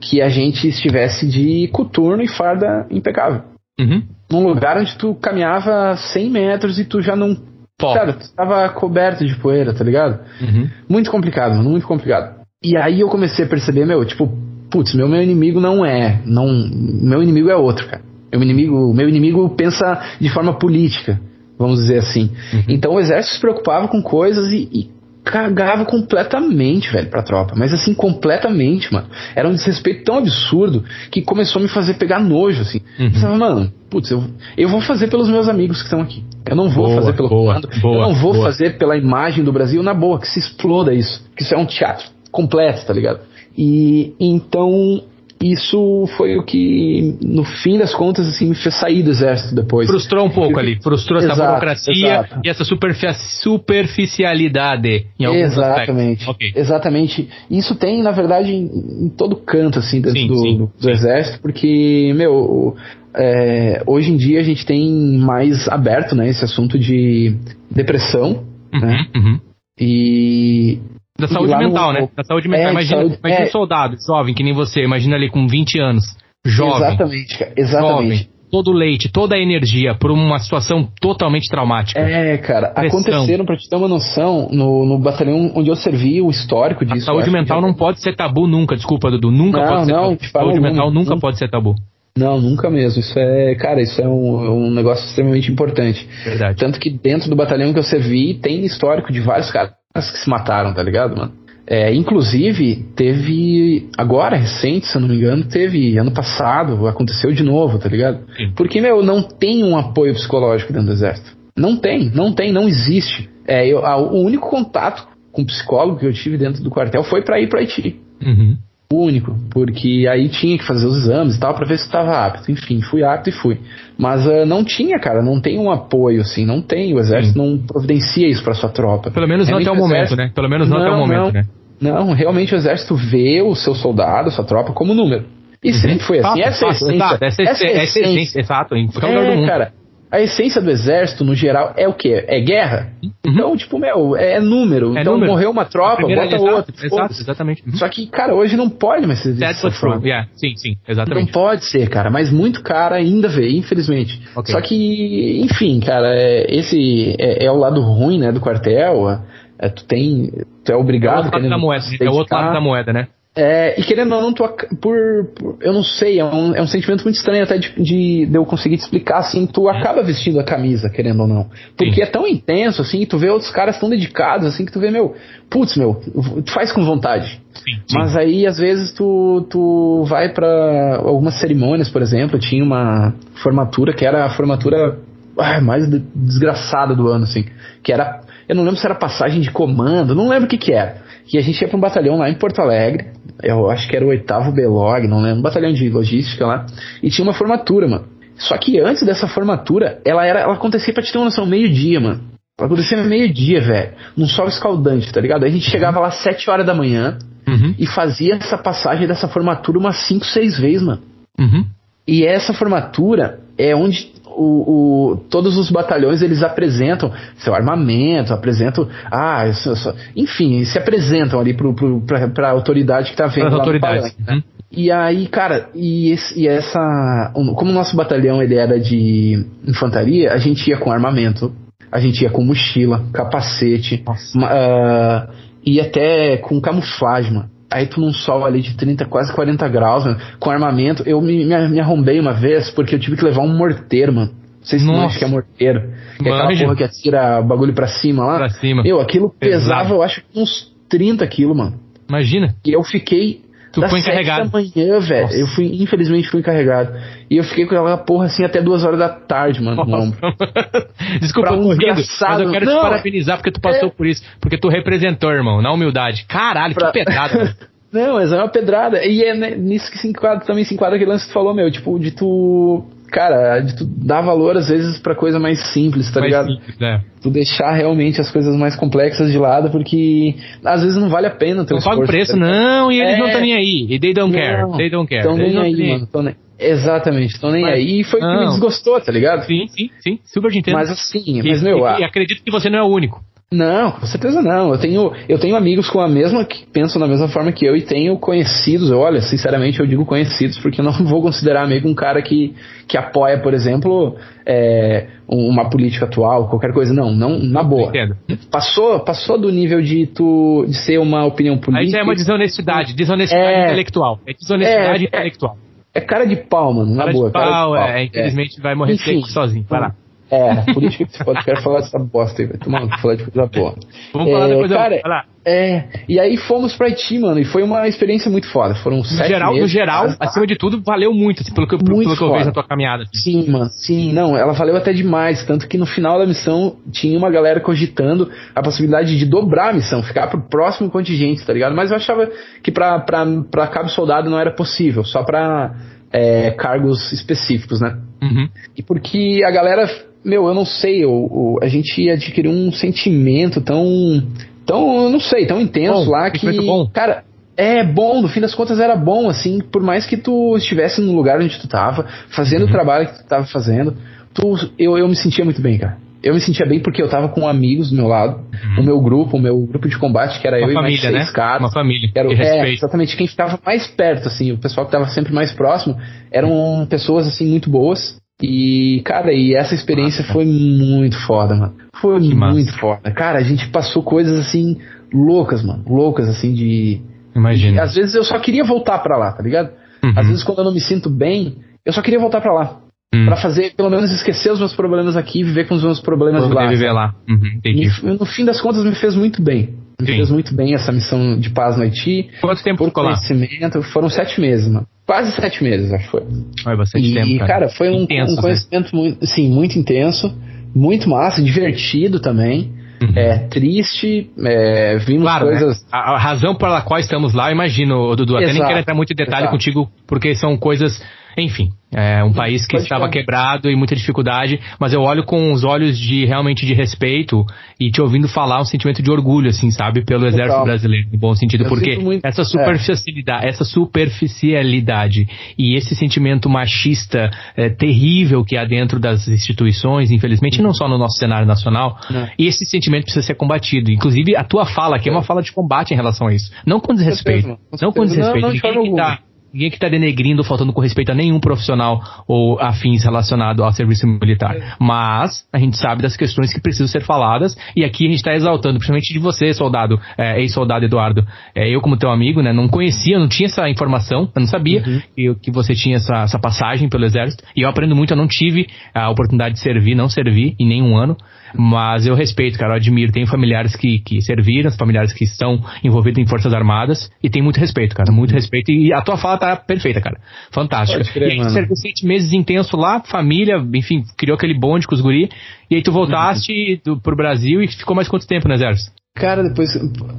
que a gente estivesse de coturno e farda impecável. Uhum. Num lugar onde tu caminhava 100 metros e tu já não. Pó. Cara, tu tava coberto de poeira, tá ligado? Uhum. Muito complicado, mano, muito complicado. E aí eu comecei a perceber, meu, tipo, putz, meu, meu inimigo não é. não Meu inimigo é outro, cara. Meu inimigo, meu inimigo pensa de forma política, vamos dizer assim. Uhum. Então o exército se preocupava com coisas e, e cagava completamente, velho, pra tropa. Mas assim, completamente, mano. Era um desrespeito tão absurdo que começou a me fazer pegar nojo, assim. Uhum. Eu pensava, mano, putz, eu, eu vou fazer pelos meus amigos que estão aqui. Eu não vou boa, fazer pelo boa. Boa, eu não vou boa. fazer pela imagem do Brasil na boa, que se exploda isso. Que isso é um teatro completo, tá ligado? E então isso foi o que, no fim das contas, assim, me fez sair do exército depois. Frustrou um pouco ali, frustrou exato, essa burocracia exato. e essa superficialidade em alguns Exatamente, okay. exatamente. Isso tem, na verdade, em, em todo canto, assim, dentro sim, do, sim, do, do sim. exército, porque, meu, é, hoje em dia a gente tem mais aberto, né, esse assunto de depressão, uhum, né, uhum. e da saúde mental, no... né? Da saúde mental. É, imagina, saúde... imagina é... um soldado jovem, que nem você, imagina ali com 20 anos. Jovem. Exatamente, cara. Exatamente. Jovem, todo o leite, toda a energia por uma situação totalmente traumática. É, cara. Pressão. Aconteceram, pra te ter uma noção, no, no batalhão onde eu servi, o histórico disso. A saúde mental não pode ser tabu nunca, desculpa, Dudu. Nunca não, pode ser não, tabu. Saúde mental nunca pode ser tabu. Não, nunca mesmo. Isso é, cara, isso é um, um negócio extremamente importante. Verdade. Tanto que dentro do batalhão que eu servi, tem histórico de vários caras que se mataram, tá ligado, mano? É, inclusive, teve. Agora, recente, se eu não me engano, teve ano passado, aconteceu de novo, tá ligado? Sim. Porque, meu, não tem um apoio psicológico dentro do exército. Não tem, não tem, não existe. É, eu, a, o único contato com psicólogo que eu tive dentro do quartel foi para ir para Haiti. Uhum. Único, porque aí tinha que fazer os exames e tal para ver se estava apto. Enfim, fui apto e fui. Mas uh, não tinha, cara, não tem um apoio assim, não tem. O exército Sim. não providencia isso para sua tropa. Pelo menos não até o momento, né? Pelo menos não, não até o momento, não, né? Não, realmente o exército vê o seu soldado, a sua tropa como número. E uhum. sempre foi assim. Essa é a essência. Exato, essa, essa, é essa essência. Exato, em qualquer é, lugar do mundo. cara, a essência do exército, no geral, é o quê? É guerra? Uhum. Então, tipo, meu, é número. É então, número. morreu uma tropa, bota outra. Exato, exatamente. Uhum. Só que, cara, hoje não pode mais ser dessa forma. Yeah. Sim, sim, exatamente. Não pode ser, cara, mas muito cara ainda vê, infelizmente. Okay. Só que, enfim, cara, é, esse é, é, o lado ruim, né, do quartel. É, tu tem, tu é obrigado... É o outro lado da moeda, é o outro lado da moeda, né? É, e querendo ou não, tu, por, por, eu não sei, é um, é um sentimento muito estranho até de, de, de, eu conseguir te explicar, assim, tu acaba vestindo a camisa, querendo ou não. Porque Sim. é tão intenso, assim, tu vê outros caras tão dedicados, assim, que tu vê, meu, putz, meu, tu faz com vontade. Sim, sim. Mas aí, às vezes, tu, tu vai para algumas cerimônias, por exemplo, tinha uma formatura que era a formatura ah, mais desgraçada do ano, assim, que era, eu não lembro se era passagem de comando, não lembro o que que era que a gente ia para um batalhão lá em Porto Alegre, eu acho que era o oitavo Belog, não lembro, um batalhão de logística lá, e tinha uma formatura, mano. Só que antes dessa formatura, ela era, ela acontecia pra te ter uma noção, meio-dia, mano. Ela acontecia meio-dia, velho, num sol escaldante, tá ligado? Aí a gente chegava lá sete horas da manhã uhum. e fazia essa passagem dessa formatura umas cinco, seis vezes, mano. Uhum. E essa formatura é onde o, o, todos os batalhões eles apresentam seu armamento, apresentam, ah, isso, isso, enfim, se apresentam ali para a autoridade que está vendo lá autoridades. palanque, né? uhum. E aí, cara, e, esse, e essa, como o nosso batalhão ele era de infantaria, a gente ia com armamento, a gente ia com mochila, capacete, uh, e até com camuflagem, mano. Aí tu num sol ali de 30, quase 40 graus, mano, com armamento. Eu me, me, me, arrombei uma vez porque eu tive que levar um morteiro, mano. Não sei se Nossa. que é morteiro. Que é aquela porra que atira bagulho pra cima lá. Pra cima. Eu, aquilo pesava, Pesado. eu acho, uns 30 quilos, mano. Imagina. E eu fiquei Tu das foi encarregado. da manhã, velho. Eu fui, infelizmente, fui encarregado. E eu fiquei com aquela porra assim até duas horas da tarde, mano. Desculpa, eu tô rindo, mas eu quero não, te parabenizar porque tu passou é... por isso. Porque tu representou, irmão, na humildade. Caralho, pra... que pedrada. não, mas é uma pedrada. E é nisso que se enquadra, também se enquadra aquele lance que tu falou, meu. Tipo, de tu cara, de tu dar valor às vezes para coisa mais simples, tá mais ligado? Simples, né? Tu deixar realmente as coisas mais complexas de lado, porque às vezes não vale a pena ter Não paga o preço, tá não, e eles é... não estão nem aí. E they don't não, care, they don't care. Estão nem aí, nem... mano. Tão nem... Exatamente, estão nem Mas, aí. E foi o que me desgostou, tá ligado? Sim, sim, sim, super de entendo. Mas assim, e, mas meu. E, e acredito que você não é o único. Não, com certeza não. Eu tenho, eu tenho amigos com a mesma que pensam da mesma forma que eu e tenho conhecidos. Olha, sinceramente eu digo conhecidos porque eu não vou considerar amigo um cara que, que apoia, por exemplo, é, uma política atual, qualquer coisa. Não, não na boa. Entendo. Passou, passou do nível de tu de ser uma opinião política. Aí já é uma desonestidade, desonestidade é, intelectual. É desonestidade é, intelectual. É, cara de pau, mano, na cara boa. De pau, cara de pau, é, infelizmente vai morrer Enfim, sozinho. Vai lá. É, política que se pode. Quero falar dessa bosta aí, vai tomar falar de coisa boa. Vamos é, falar da coisa cara. É, e aí fomos pra Haiti, mano, e foi uma experiência muito foda. Foram sete geral, meses. No geral, acima de tudo, valeu muito, assim, pelo que, muito pelo que eu vejo na tua caminhada. Assim. Sim, mano, sim, não, ela valeu até demais. Tanto que no final da missão tinha uma galera cogitando a possibilidade de dobrar a missão, ficar pro próximo contingente, tá ligado? Mas eu achava que pra, pra, pra cabo soldado não era possível, só pra é, cargos específicos, né? Uhum. E porque a galera, meu, eu não sei, o, a gente adquiriu um sentimento tão tão, eu não sei, tão intenso bom, lá que. Bom. Cara, é bom, no fim das contas era bom, assim, por mais que tu estivesse no lugar onde tu tava, fazendo uhum. o trabalho que tu tava fazendo, tu, eu, eu me sentia muito bem, cara. Eu me sentia bem porque eu tava com amigos do meu lado, uhum. o meu grupo, o meu grupo de combate, que era Uma eu família, e mais seis né? caras. Uma família. Era, é, exatamente, quem ficava mais perto, assim, o pessoal que tava sempre mais próximo, eram pessoas, assim, muito boas. E, cara, e essa experiência Nossa. foi muito foda, mano. Foi que muito massa. foda. Cara, a gente passou coisas, assim, loucas, mano. Loucas, assim, de. Imagina. Às vezes eu só queria voltar para lá, tá ligado? Uhum. Às vezes quando eu não me sinto bem, eu só queria voltar para lá. Uhum. para fazer, pelo menos, esquecer os meus problemas aqui e viver com os meus problemas Vou lá. viver lá. Uhum, no, no fim das contas, me fez muito bem. Me Sim. fez muito bem essa missão de paz no Haiti. Quanto tempo por ficou conhecimento, lá? Foram sete meses, mano. Quase sete meses, acho que foi. Foi bastante e, tempo, cara. cara foi um, intenso, um né? conhecimento né? muito, sim, muito intenso, muito massa, divertido também. Uhum. É triste, é, vimos claro, né? coisas. Né? A, a, razão pela qual estamos lá, eu imagino, Dudu. Até Exato. nem quero entrar muito em detalhe Exato. contigo, porque são coisas enfim, é um país que estava quebrado e muita dificuldade, mas eu olho com os olhos de realmente de respeito e te ouvindo falar um sentimento de orgulho, assim, sabe, pelo exército brasileiro, no bom sentido, eu porque muito, essa superficialidade, é. essa superficialidade e esse sentimento machista é, terrível que há dentro das instituições, infelizmente, não só no nosso cenário nacional, não. esse sentimento precisa ser combatido. Inclusive, a tua fala aqui é, é uma fala de combate em relação a isso, não com desrespeito, não com desrespeito. Não, não, Ninguém tá Ninguém que está denegrindo faltando com respeito a nenhum profissional ou afins relacionado ao serviço militar. É. Mas a gente sabe das questões que precisam ser faladas e aqui a gente está exaltando, principalmente de você, soldado, é, ex-soldado Eduardo. É, eu, como teu amigo, né, não conhecia, não tinha essa informação, eu não sabia uhum. que, que, você tinha essa, essa, passagem pelo exército. E eu aprendo muito, eu não tive a oportunidade de servir, não servi em nenhum ano. Mas eu respeito, cara, eu admiro. Tenho familiares que, que serviram, familiares que estão envolvidos em Forças Armadas e tem muito respeito, cara, muito respeito. E a tua fala tá perfeita, cara. Fantástica. Crer, e aí, serviu sete meses intenso lá, família, enfim, criou aquele bonde com os guri. E aí tu voltaste uhum. pro Brasil e ficou mais quanto tempo no exército? Cara, depois.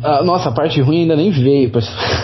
A, nossa, a parte ruim ainda nem veio.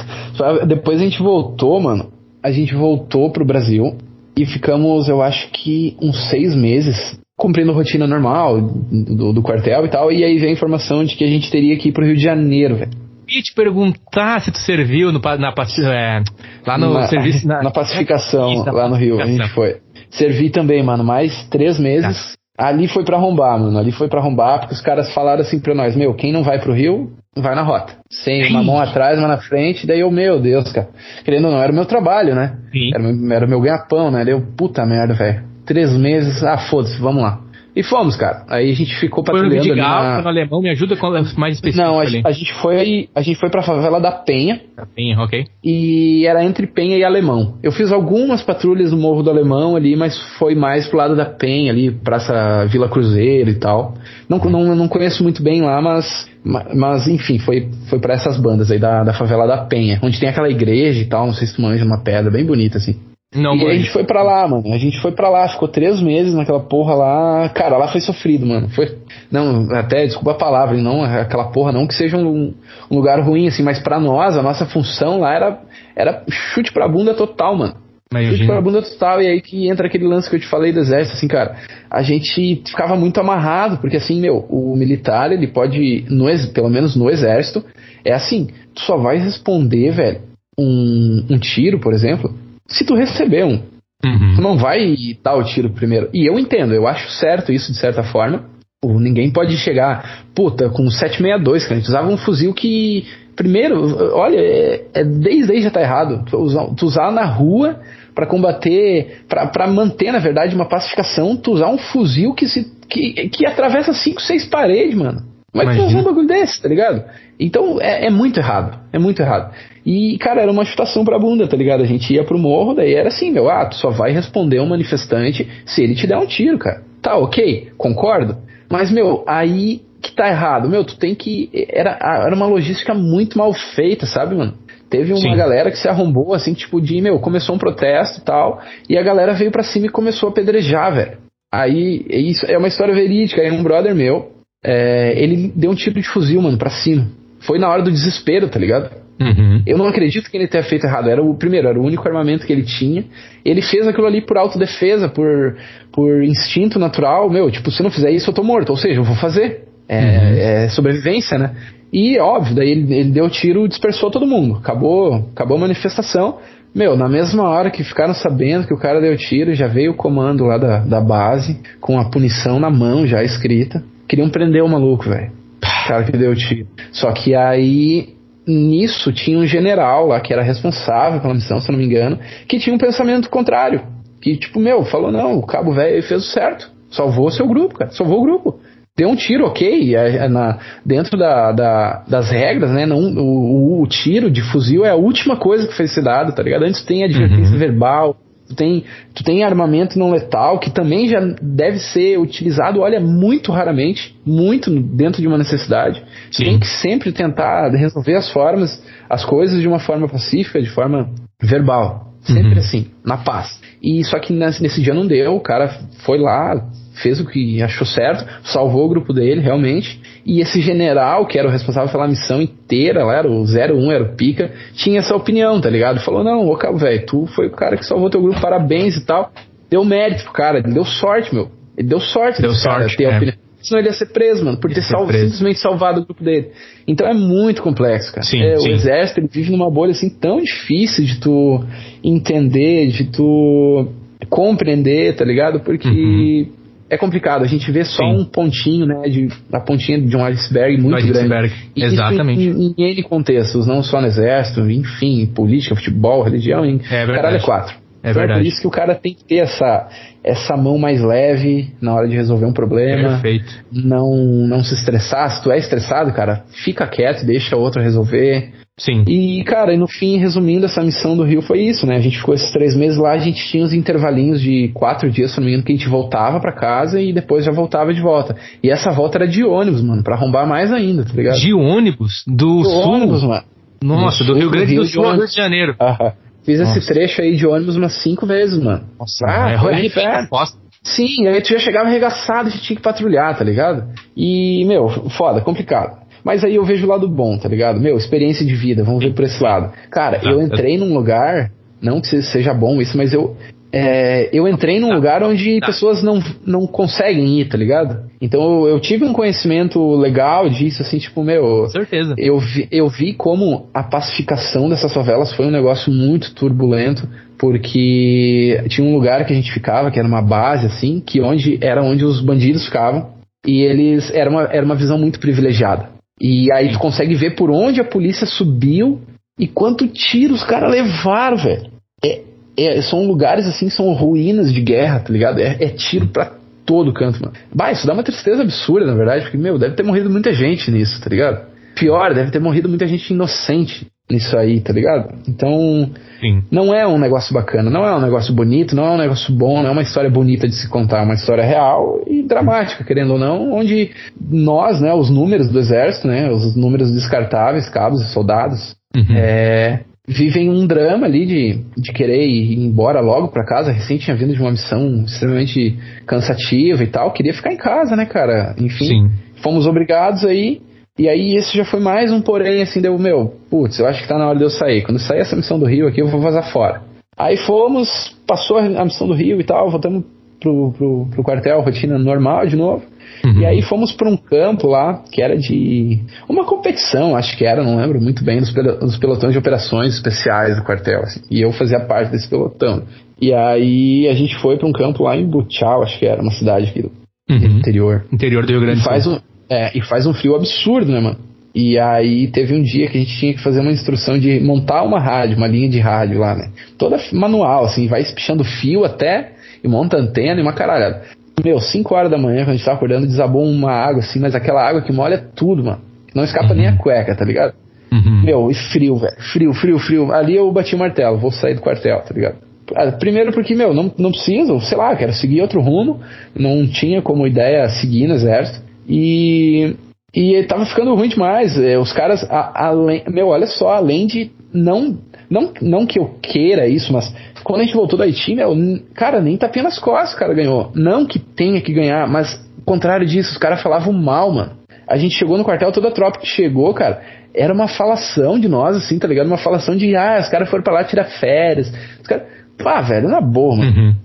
depois a gente voltou, mano. A gente voltou pro Brasil e ficamos, eu acho que uns seis meses cumprindo rotina normal do, do, quartel e tal, e aí vem a informação de que a gente teria que ir pro Rio de Janeiro, velho. Ia te perguntar se tu serviu no, na, é, lá no na, serviço. Na, na pacificação, lá no Rio, a gente foi. Servi também, mano, mais três meses. Tá. Ali foi para arrombar, mano. Ali foi para arrombar, porque os caras falaram assim pra nós: Meu, quem não vai pro Rio, vai na rota. Sem uma mão atrás, uma na frente. Daí eu, meu Deus, cara. Querendo ou não, era o meu trabalho, né? Sim. Era, era o meu ganha-pão, né? Daí eu, puta merda, velho três meses, ah, foda-se, vamos lá. E fomos, cara. Aí a gente ficou patrulhando foi no Vidigal, na... no alemão, me ajuda com mais específico Não, a, a, gente foi a gente foi pra favela da Penha. Da Penha, ok. E era entre Penha e Alemão. Eu fiz algumas patrulhas no Morro do Alemão ali, mas foi mais pro lado da Penha ali, Praça Vila Cruzeiro e tal. Não, não, não conheço muito bem lá, mas mas enfim, foi, foi para essas bandas aí da, da favela da Penha, onde tem aquela igreja e tal, não sei se tu manja uma pedra bem bonita assim. Não, e a gente foi pra lá, mano. A gente foi pra lá, ficou três meses naquela porra lá. Cara, lá foi sofrido, mano. Foi. Não, até desculpa a palavra, não, aquela porra não que seja um, um lugar ruim, assim, mas pra nós, a nossa função lá era, era chute pra bunda total, mano. Imagina. Chute pra bunda total, e aí que entra aquele lance que eu te falei do exército, assim, cara. A gente ficava muito amarrado, porque assim, meu, o militar, ele pode, no, pelo menos no exército, é assim, tu só vai responder, velho, um, um tiro, por exemplo, se tu receber um. Uhum. Tu não vai dar o tiro primeiro. E eu entendo, eu acho certo isso de certa forma. Pô, ninguém pode chegar, puta, com 762, cara. A gente usava um fuzil que. Primeiro, olha, é, é desde aí já tá errado. Tu usar, tu usar na rua para combater, para manter, na verdade, uma pacificação, tu usar um fuzil que se que, que atravessa 5, 6 paredes, mano. Mas tu usar um bagulho desse, tá ligado? Então é, é, muito errado. É muito errado. E, cara, era uma chutação pra bunda, tá ligado? A gente ia pro morro, daí era assim, meu, ah, tu só vai responder um manifestante se ele te der um tiro, cara. Tá, ok, concordo. Mas, meu, aí que tá errado. Meu, tu tem que. Era, era uma logística muito mal feita, sabe, mano? Teve uma Sim. galera que se arrombou, assim, tipo, de, meu, começou um protesto e tal, e a galera veio pra cima e começou a apedrejar, velho. Aí, isso é uma história verídica. Aí um brother meu, é, ele deu um tiro de fuzil, mano, pra cima. Foi na hora do desespero, tá ligado? Uhum. Eu não acredito que ele tenha feito errado. Era o primeiro, era o único armamento que ele tinha. Ele fez aquilo ali por autodefesa, por, por instinto natural. Meu, tipo, se eu não fizer isso, eu tô morto. Ou seja, eu vou fazer. É, uhum. é sobrevivência, né? E, óbvio, daí ele, ele deu tiro e dispersou todo mundo. Acabou, acabou a manifestação. Meu, na mesma hora que ficaram sabendo que o cara deu tiro, já veio o comando lá da, da base, com a punição na mão já escrita. Queriam prender o maluco, velho. O cara que deu tiro. Só que aí, nisso, tinha um general lá que era responsável pela missão, se não me engano, que tinha um pensamento contrário. Que, tipo, meu, falou: não, o cabo velho fez o certo. Salvou seu grupo, cara. Salvou o grupo deu um tiro, ok, é, é na, dentro da, da, das regras, né? Não, o, o, tiro de fuzil é a última coisa que foi ser dado, tá ligado? Antes tem advertência uhum. verbal, tu tem, tu tem armamento não letal, que também já deve ser utilizado, olha, muito raramente, muito dentro de uma necessidade. Sim. Tem que sempre tentar resolver as formas, as coisas de uma forma pacífica, de forma verbal. Sempre uhum. assim, na paz. E só que nesse, nesse dia não deu, o cara foi lá, fez o que achou certo, salvou o grupo dele, realmente. E esse general, que era o responsável pela missão inteira, lá era o 01, era o Pica, tinha essa opinião, tá ligado? Falou: não, ô cabo, velho, tu foi o cara que salvou teu grupo, parabéns e tal. Deu mérito pro cara, ele deu sorte, meu. Ele deu sorte deu sorte, ter é. opinião. Senão ele ia ser preso, mano, por ter salvo, simplesmente salvado o grupo dele. Então é muito complexo, cara. Sim, é, sim. O exército ele vive numa bolha assim tão difícil de tu entender, de tu compreender, tá ligado? Porque. Uhum é complicado. A gente vê só Sim. um pontinho, né, de, a pontinha de um iceberg muito iceberg. grande. E Exatamente. Em, em, N contextos, não só no exército, enfim, política, futebol, religião, em é caralho é quatro. É então verdade. é por isso que o cara tem que ter essa, essa mão mais leve na hora de resolver um problema. Perfeito. Não, não se estressar. Se tu é estressado, cara, fica quieto, deixa o outro resolver. Sim. E, cara, e no fim, resumindo, essa missão do Rio foi isso, né? A gente ficou esses três meses lá, a gente tinha os intervalinhos de quatro dias, se não me engano, que a gente voltava para casa e depois já voltava de volta. E essa volta era de ônibus, mano, pra arrombar mais ainda, tá ligado? De ônibus? Do de sul? ônibus, mano. Nossa, do, do Rio Grande do Sul ao Rio de Janeiro. Aham. Fiz Nossa. esse trecho aí de ônibus umas cinco vezes, mano. Nossa, ah, é foi inferno. Sim, aí tu já chegava arregaçado e tinha que patrulhar, tá ligado? E, meu, foda, complicado. Mas aí eu vejo o lado bom, tá ligado? Meu, experiência de vida, vamos ver por esse lado. Cara, eu entrei num lugar, não que seja bom isso, mas eu, é, eu entrei num tá. lugar onde tá. pessoas não, não conseguem ir, tá ligado? Então eu, eu, tive um conhecimento legal disso, assim, tipo, meu. Certeza. Eu vi, eu vi como a pacificação dessas favelas foi um negócio muito turbulento, porque tinha um lugar que a gente ficava, que era uma base, assim, que onde era onde os bandidos ficavam, e eles. Era uma, era uma visão muito privilegiada. E aí tu consegue ver por onde a polícia subiu e quanto tiro os caras levaram, velho. É, é, são lugares assim, são ruínas de guerra, tá ligado? É, é, tiro pra todo canto, mano. Bah, isso dá uma tristeza absurda, na verdade, porque, meu, deve ter morrido muita gente nisso, tá ligado? Pior, deve ter morrido muita gente inocente nisso aí, tá ligado? Então, Sim. não é um negócio bacana, não é um negócio bonito, não é um negócio bom, não é uma história bonita de se contar, é uma história real e dramática, querendo ou não, onde nós, né, os números do exército, né, os números descartáveis, cabos e soldados, uhum. é, vivem um drama ali de, de querer ir embora logo para casa. Recém tinha vindo de uma missão extremamente cansativa e tal, queria ficar em casa, né, cara? Enfim, Sim. fomos obrigados aí e aí esse já foi mais um porém, assim, deu, meu, putz, eu acho que tá na hora de eu sair. Quando sair essa missão do Rio aqui, eu vou vazar fora. Aí fomos, passou a missão do Rio e tal, voltamos pro, pro, pro quartel, rotina normal de novo. Uhum. E aí fomos para um campo lá, que era de uma competição, acho que era, não lembro muito bem, dos, dos pelotões de operações especiais do quartel. Assim, e eu fazia parte desse pelotão. E aí a gente foi para um campo lá em Butial, acho que era, uma cidade aqui do uhum. interior. Interior do Rio Grande do Sul. Um, é, e faz um frio absurdo, né, mano? E aí teve um dia que a gente tinha que fazer uma instrução de montar uma rádio, uma linha de rádio lá, né? Toda manual, assim, vai espichando fio até e monta antena e uma caralhada. Meu, 5 horas da manhã, quando a gente tava acordando, desabou uma água, assim, mas aquela água que molha tudo, mano. Não escapa uhum. nem a uhum. cueca, tá ligado? Uhum. Meu, e frio, velho. Frio, frio, frio. Ali eu bati o martelo, vou sair do quartel, tá ligado? Ah, primeiro porque, meu, não, não preciso, sei lá, quero seguir outro rumo. Não tinha como ideia seguir no exército. E. E tava ficando ruim demais. É, os caras, a, meu, olha só, além de não, não, não que eu queira isso, mas quando a gente voltou da Haiti, meu, cara, nem tapinha nas costas o cara ganhou. Não que tenha que ganhar, mas contrário disso, os caras falavam mal, mano. A gente chegou no quartel, toda a tropa que chegou, cara, era uma falação de nós, assim, tá ligado? Uma falação de, ah, os caras foram pra lá tirar férias. Os caras, pá, velho, na boa, mano. Uhum.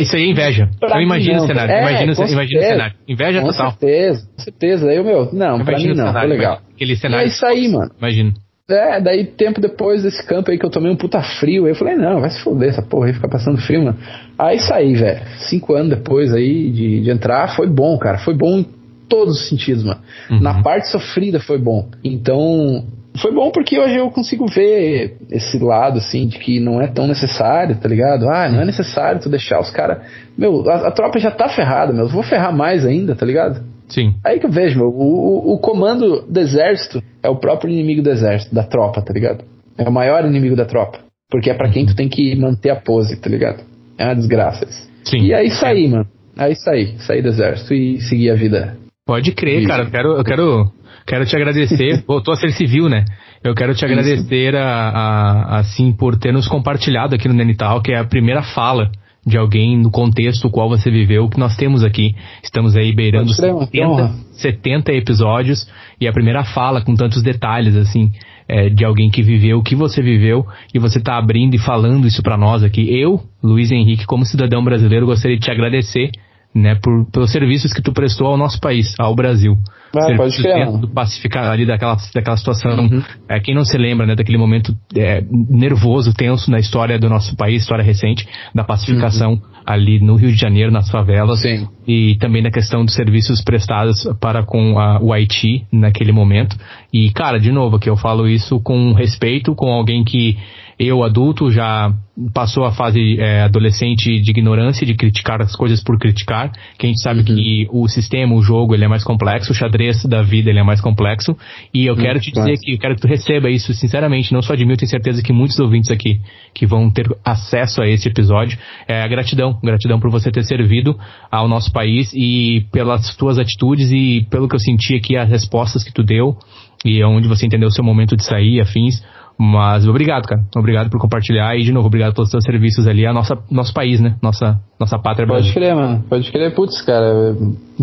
Isso aí é inveja. Pra eu imagino o cenário. É, imagino o cenário. Inveja com total. Com certeza, com certeza. Aí, meu, não, eu pra mim não, cenário, legal. Aquele cenário. É isso aí, mano. Imagino. É, daí tempo depois desse campo aí que eu tomei um puta frio, aí eu falei, não, vai se foder essa porra aí, ficar passando frio, mano. Aí saí, velho. Cinco anos depois aí de, de entrar, foi bom, cara. Foi bom em todos os sentidos, mano. Uhum. Na parte sofrida foi bom. Então, foi bom porque hoje eu consigo ver esse lado, assim, de que não é tão necessário, tá ligado? Ah, não é necessário tu deixar os caras. Meu, a, a, tropa já tá ferrada, meu. Eu vou ferrar mais ainda, tá ligado? Sim. Aí que eu vejo, meu. O, o, o comando do exército é o próprio inimigo do exército, da tropa, tá ligado? É o maior inimigo da tropa. Porque é para quem tu tem que manter a pose, tá ligado? É uma desgraça isso. Sim. E aí saí, é. mano. Aí saí. Saí do exército e segui a vida. Pode crer, cara. Eu quero, eu quero Quero te agradecer. Voltou a ser civil, né? Eu quero te agradecer a, a, assim por ter nos compartilhado aqui no Nenital, que é a primeira fala de alguém no contexto qual você viveu, que nós temos aqui. Estamos aí beirando 70, 70 episódios e a primeira fala com tantos detalhes, assim, é, de alguém que viveu o que você viveu e você está abrindo e falando isso para nós aqui. Eu, Luiz Henrique, como cidadão brasileiro, gostaria de te agradecer né, por, pelos serviços que tu prestou ao nosso país, ao Brasil. Ah, pode crer. Do pacificar ali daquela, daquela situação. Uhum. É, quem não se lembra, né, daquele momento é, nervoso, tenso na história do nosso país, história recente, da pacificação uhum. ali no Rio de Janeiro, nas favelas. Sim. E também na questão dos serviços prestados para com a, o Haiti naquele momento. E, cara, de novo, que eu falo isso com respeito, com alguém que eu, adulto, já passou a fase é, adolescente de ignorância, de criticar as coisas por criticar, que a gente sabe uhum. que o sistema, o jogo, ele é mais complexo, o xadrez da vida, ele é mais complexo, e eu quero te dizer que eu quero que tu receba isso sinceramente, não só de mim, eu tenho certeza que muitos ouvintes aqui que vão ter acesso a esse episódio, é a gratidão, gratidão por você ter servido ao nosso país e pelas tuas atitudes e pelo que eu senti aqui, as respostas que tu deu, e onde você entendeu o seu momento de sair, afins, mas obrigado, cara. Obrigado por compartilhar e, de novo, obrigado pelos seus serviços ali a nossa, nosso país, né? Nossa, nossa pátria Pode Brasil. crer, mano. Pode crer. Putz, cara.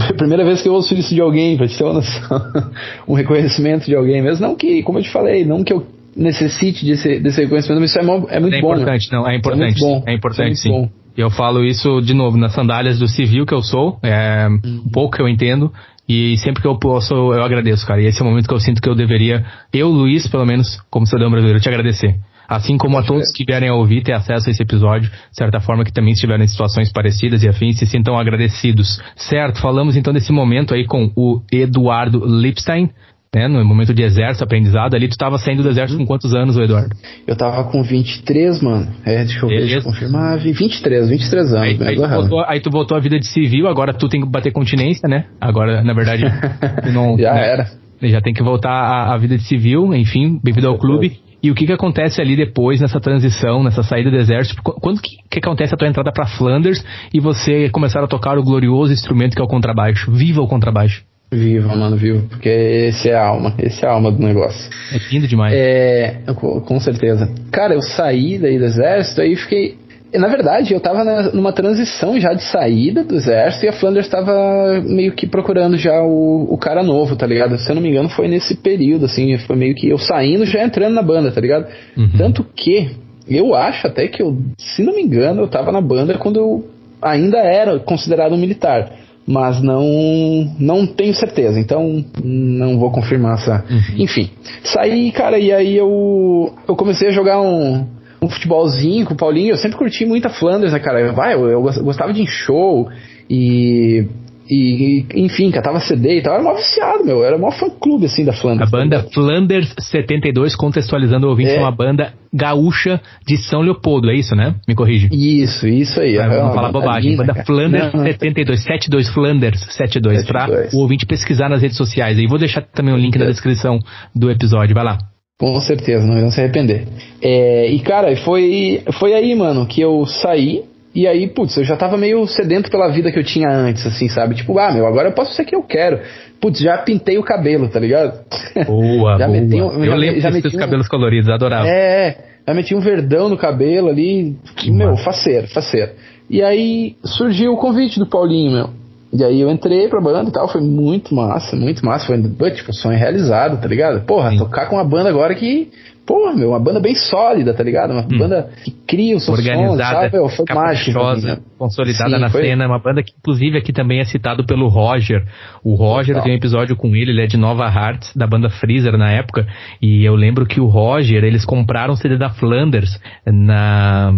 É primeira vez que eu ouço isso de alguém, pra te ter uma noção. um reconhecimento de alguém mesmo. Não que, como eu te falei, não que eu necessite desse, desse reconhecimento, mas isso é, é muito é bom. Né? Importante, né? não, é importante. É, muito bom. é importante, é sim. Bom. Eu falo isso de novo nas sandálias do civil que eu sou, é hum. um pouco que eu entendo, e sempre que eu posso, eu agradeço, cara. E esse é o momento que eu sinto que eu deveria, eu, Luiz, pelo menos, como cidadão brasileiro, te agradecer. Assim como a todos que vierem a ouvir, ter acesso a esse episódio, de certa forma que também estiveram em situações parecidas e afins, se sintam agradecidos. Certo, falamos então desse momento aí com o Eduardo Lipstein, né, no momento de exército, aprendizado, ali tu estava saindo do exército com quantos anos, Eduardo? Eu tava com 23, mano. É, deixa eu ver, deixa eu confirmar. 23, 23 anos. Aí, aí, tu voltou, aí, tu voltou, a vida de civil, agora tu tem que bater continência, né? Agora, na verdade, não... já né, era. Já tem que voltar à, à vida de civil, enfim, bem-vindo ao clube. E o que que acontece ali depois, nessa transição, nessa saída do exército? Quando que, que acontece a tua entrada para Flanders e você começar a tocar o glorioso instrumento que é o contrabaixo? Viva o contrabaixo! Viva, mano, viva. Porque esse é a alma, esse é a alma do negócio. É lindo demais. É, com certeza. Cara, eu saí daí do exército, aí fiquei. Na verdade, eu tava na, numa transição já de saída do exército e a Flanders tava meio que procurando já o, o cara novo, tá ligado? Se eu não me engano, foi nesse período, assim, foi meio que eu saindo já entrando na banda, tá ligado? Uhum. Tanto que eu acho até que eu, se não me engano, eu tava na banda quando eu ainda era considerado um militar mas não não tenho certeza, então não vou confirmar essa. Uhum. Enfim, saí, cara, e aí eu eu comecei a jogar um, um futebolzinho com o Paulinho. Eu sempre curti muito a Flanders, né, cara? Vai, eu, eu gostava de show e e, enfim, catava CD e tal. Era mó viciado, meu. Era mó fã-clube, assim, da Flanders. A banda Flanders 72, contextualizando o ouvinte, é uma banda gaúcha de São Leopoldo, é isso, né? Me corrige. Isso, isso aí. É, vamos falar bobagem. Linda, banda Flanders não, 72, 72, Flanders 72, 72, pra o ouvinte pesquisar nas redes sociais. E vou deixar também o link na descrição do episódio. Vai lá. Com certeza, não irão se arrepender. É, e cara, foi, foi aí, mano, que eu saí. E aí, putz, eu já tava meio sedento pela vida que eu tinha antes, assim, sabe? Tipo, ah, meu, agora eu posso ser quem eu quero. Putz, já pintei o cabelo, tá ligado? Boa, já boa. Meti um, eu já, lembro já desses um, cabelos coloridos, adorava. É, já meti um verdão no cabelo ali. Que meu, massa. faceiro, faceiro. E aí surgiu o convite do Paulinho, meu. E aí eu entrei pra banda e tal, foi muito massa, muito massa. Foi, tipo, sonho realizado, tá ligado? Porra, Sim. tocar com uma banda agora que porra, meu, uma banda bem sólida, tá ligado? Uma hum. banda que cria os seus Organizada, sons, sabe? foi mágico. Né? Consolidada Sim, na foi... cena, uma banda que inclusive aqui também é citado pelo Roger. O Roger Total. tem um episódio com ele, ele é de Nova Hearts, da banda Freezer na época, e eu lembro que o Roger, eles compraram o CD da Flanders na...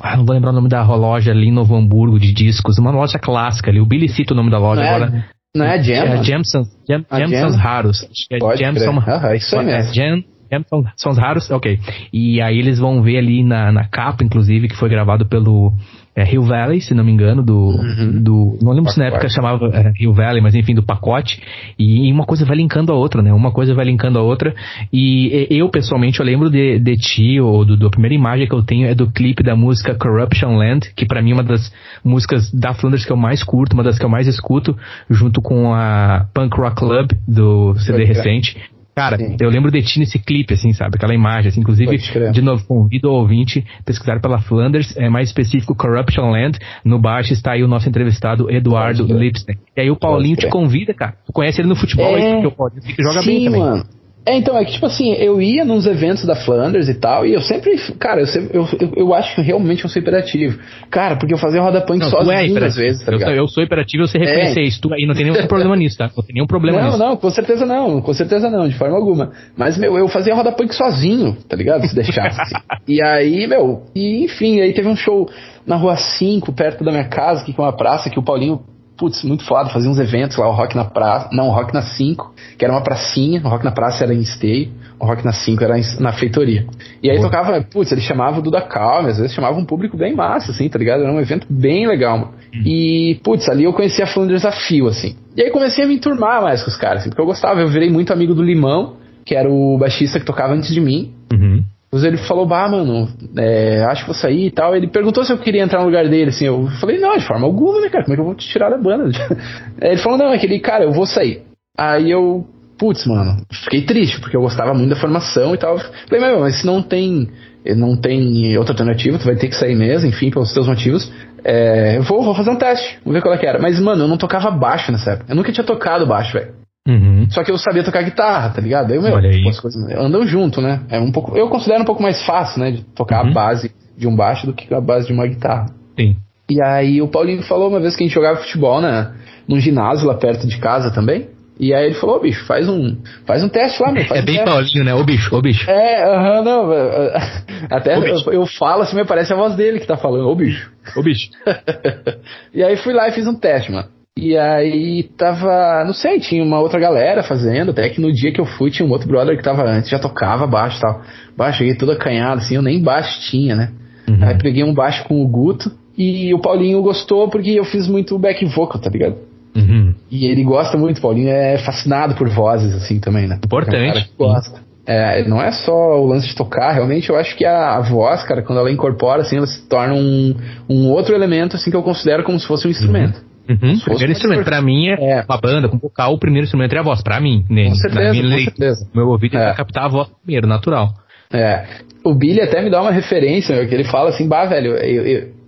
Ah, não vou lembrar o nome da loja ali em Novo Hamburgo de discos, uma loja clássica ali. O Billy cita o nome da loja não é agora. É, não é a Jam? É a Jamsons, Jam, Jamsons Raros. Acho que é Jamson, ah, isso aí mesmo. Jam, são, são os raros, ok. E aí eles vão ver ali na, na capa, inclusive, que foi gravado pelo é, Hill Valley, se não me engano, do. Uhum. do não lembro pacote. se na época chamava é, Hill Valley, mas enfim, do pacote. E uma coisa vai linkando a outra, né? Uma coisa vai linkando a outra. E eu, pessoalmente, eu lembro de, de ti, ou do, da primeira imagem que eu tenho é do clipe da música Corruption Land, que para mim é uma das músicas da Flanders que eu mais curto, uma das que eu mais escuto, junto com a Punk Rock Club do CD recente. Cara, Sim. eu lembro de ti nesse clipe, assim, sabe? Aquela imagem, assim, inclusive, de novo, convido o ouvinte pesquisar pela Flanders, é mais específico Corruption Land. No baixo está aí o nosso entrevistado Eduardo Lipstein. E aí o Paulinho te convida, cara. Tu conhece ele no futebol, é... porque o Paulinho joga Sim, bem também. Mano. É, então, é que tipo assim, eu ia nos eventos da Flanders e tal, e eu sempre, cara, eu, sempre, eu, eu, eu acho que realmente eu sou hiperativo. Cara, porque eu fazia roda punk não, sozinho é às vezes, tá eu, eu, sou hiperativo, eu sei reconhecer é. isso, tu aí não tem nenhum problema nisso, tá? Não tem nenhum problema não, nisso. Não, não, com certeza não, com certeza não, de forma alguma. Mas, meu, eu fazia roda punk sozinho, tá ligado? Se deixasse. assim. E aí, meu, e enfim, aí teve um show na Rua 5, perto da minha casa, que é uma praça, que o Paulinho putz, muito foda, fazia uns eventos lá, o Rock na Praça, não, o Rock na 5, que era uma pracinha, o Rock na Praça era em esteio, o Rock na 5 era na feitoria. E aí tocava, putz, ele chamava o Duda Calma, às vezes chamava um público bem massa, assim, tá ligado? Era um evento bem legal, mano. Hum. E, putz, ali eu conhecia a Fã Desafio, assim. E aí comecei a me enturmar mais com os caras, assim, porque eu gostava, eu virei muito amigo do Limão, que era o baixista que tocava antes de mim. Uhum. Depois ele falou, bah, mano, é, acho que vou sair e tal. Ele perguntou se eu queria entrar no lugar dele, assim. Eu falei, não, de forma alguma, né, cara? Como é que eu vou te tirar da banda? ele falou, não, é que ele, cara, eu vou sair. Aí eu putz, mano, fiquei triste, porque eu gostava muito da formação e tal. Falei, meu, mas se não tem, não tem outra alternativa, tu vai ter que sair mesmo, enfim, pelos teus motivos. É, eu vou, vou fazer um teste, vamos ver qual é que era. Mas, mano, eu não tocava baixo nessa época. Eu nunca tinha tocado baixo, velho. Uhum. Só que eu sabia tocar guitarra, tá ligado? Aí, meu, tipo, as coisas andam junto, né? É um pouco, eu considero um pouco mais fácil, né, de tocar uhum. a base de um baixo do que a base de uma guitarra. Sim. E aí o Paulinho falou uma vez que a gente jogava futebol, né, num ginásio lá perto de casa também. E aí ele falou, ô bicho, faz um, faz um teste lá, meu. é um bem Paulinho, né? Ô bicho, ô bicho. É, aham, uh -huh, não. Até bicho. Eu, eu, falo assim, me parece a voz dele que tá falando, ô bicho. Ô bicho. e aí fui lá e fiz um teste, mano. E aí tava, não sei, tinha uma outra galera fazendo, até que no dia que eu fui tinha um outro brother que tava antes, já tocava baixo e tal. Baixo, cheguei todo acanhado, assim, eu nem baixo tinha, né? Uhum. Aí peguei um baixo com o Guto e o Paulinho gostou porque eu fiz muito back vocal, tá ligado? Uhum. E ele gosta muito, Paulinho é fascinado por vozes, assim, também, né? Importante. É um gosta. É, não é só o lance de tocar, realmente eu acho que a, a, voz, cara, quando ela incorpora, assim, ela se torna um, um outro elemento, assim, que eu considero como se fosse um instrumento. Uhum. Uhum. Primeiro instrumento, pra mim, é, é, uma banda com vocal, o primeiro instrumento é a voz, pra mim. Né? Com certeza, com certeza. Meu ouvido é. captar a voz primeiro, natural. É. O Billy até me dá uma referência, meu, que ele fala assim, bah, velho, eu, eu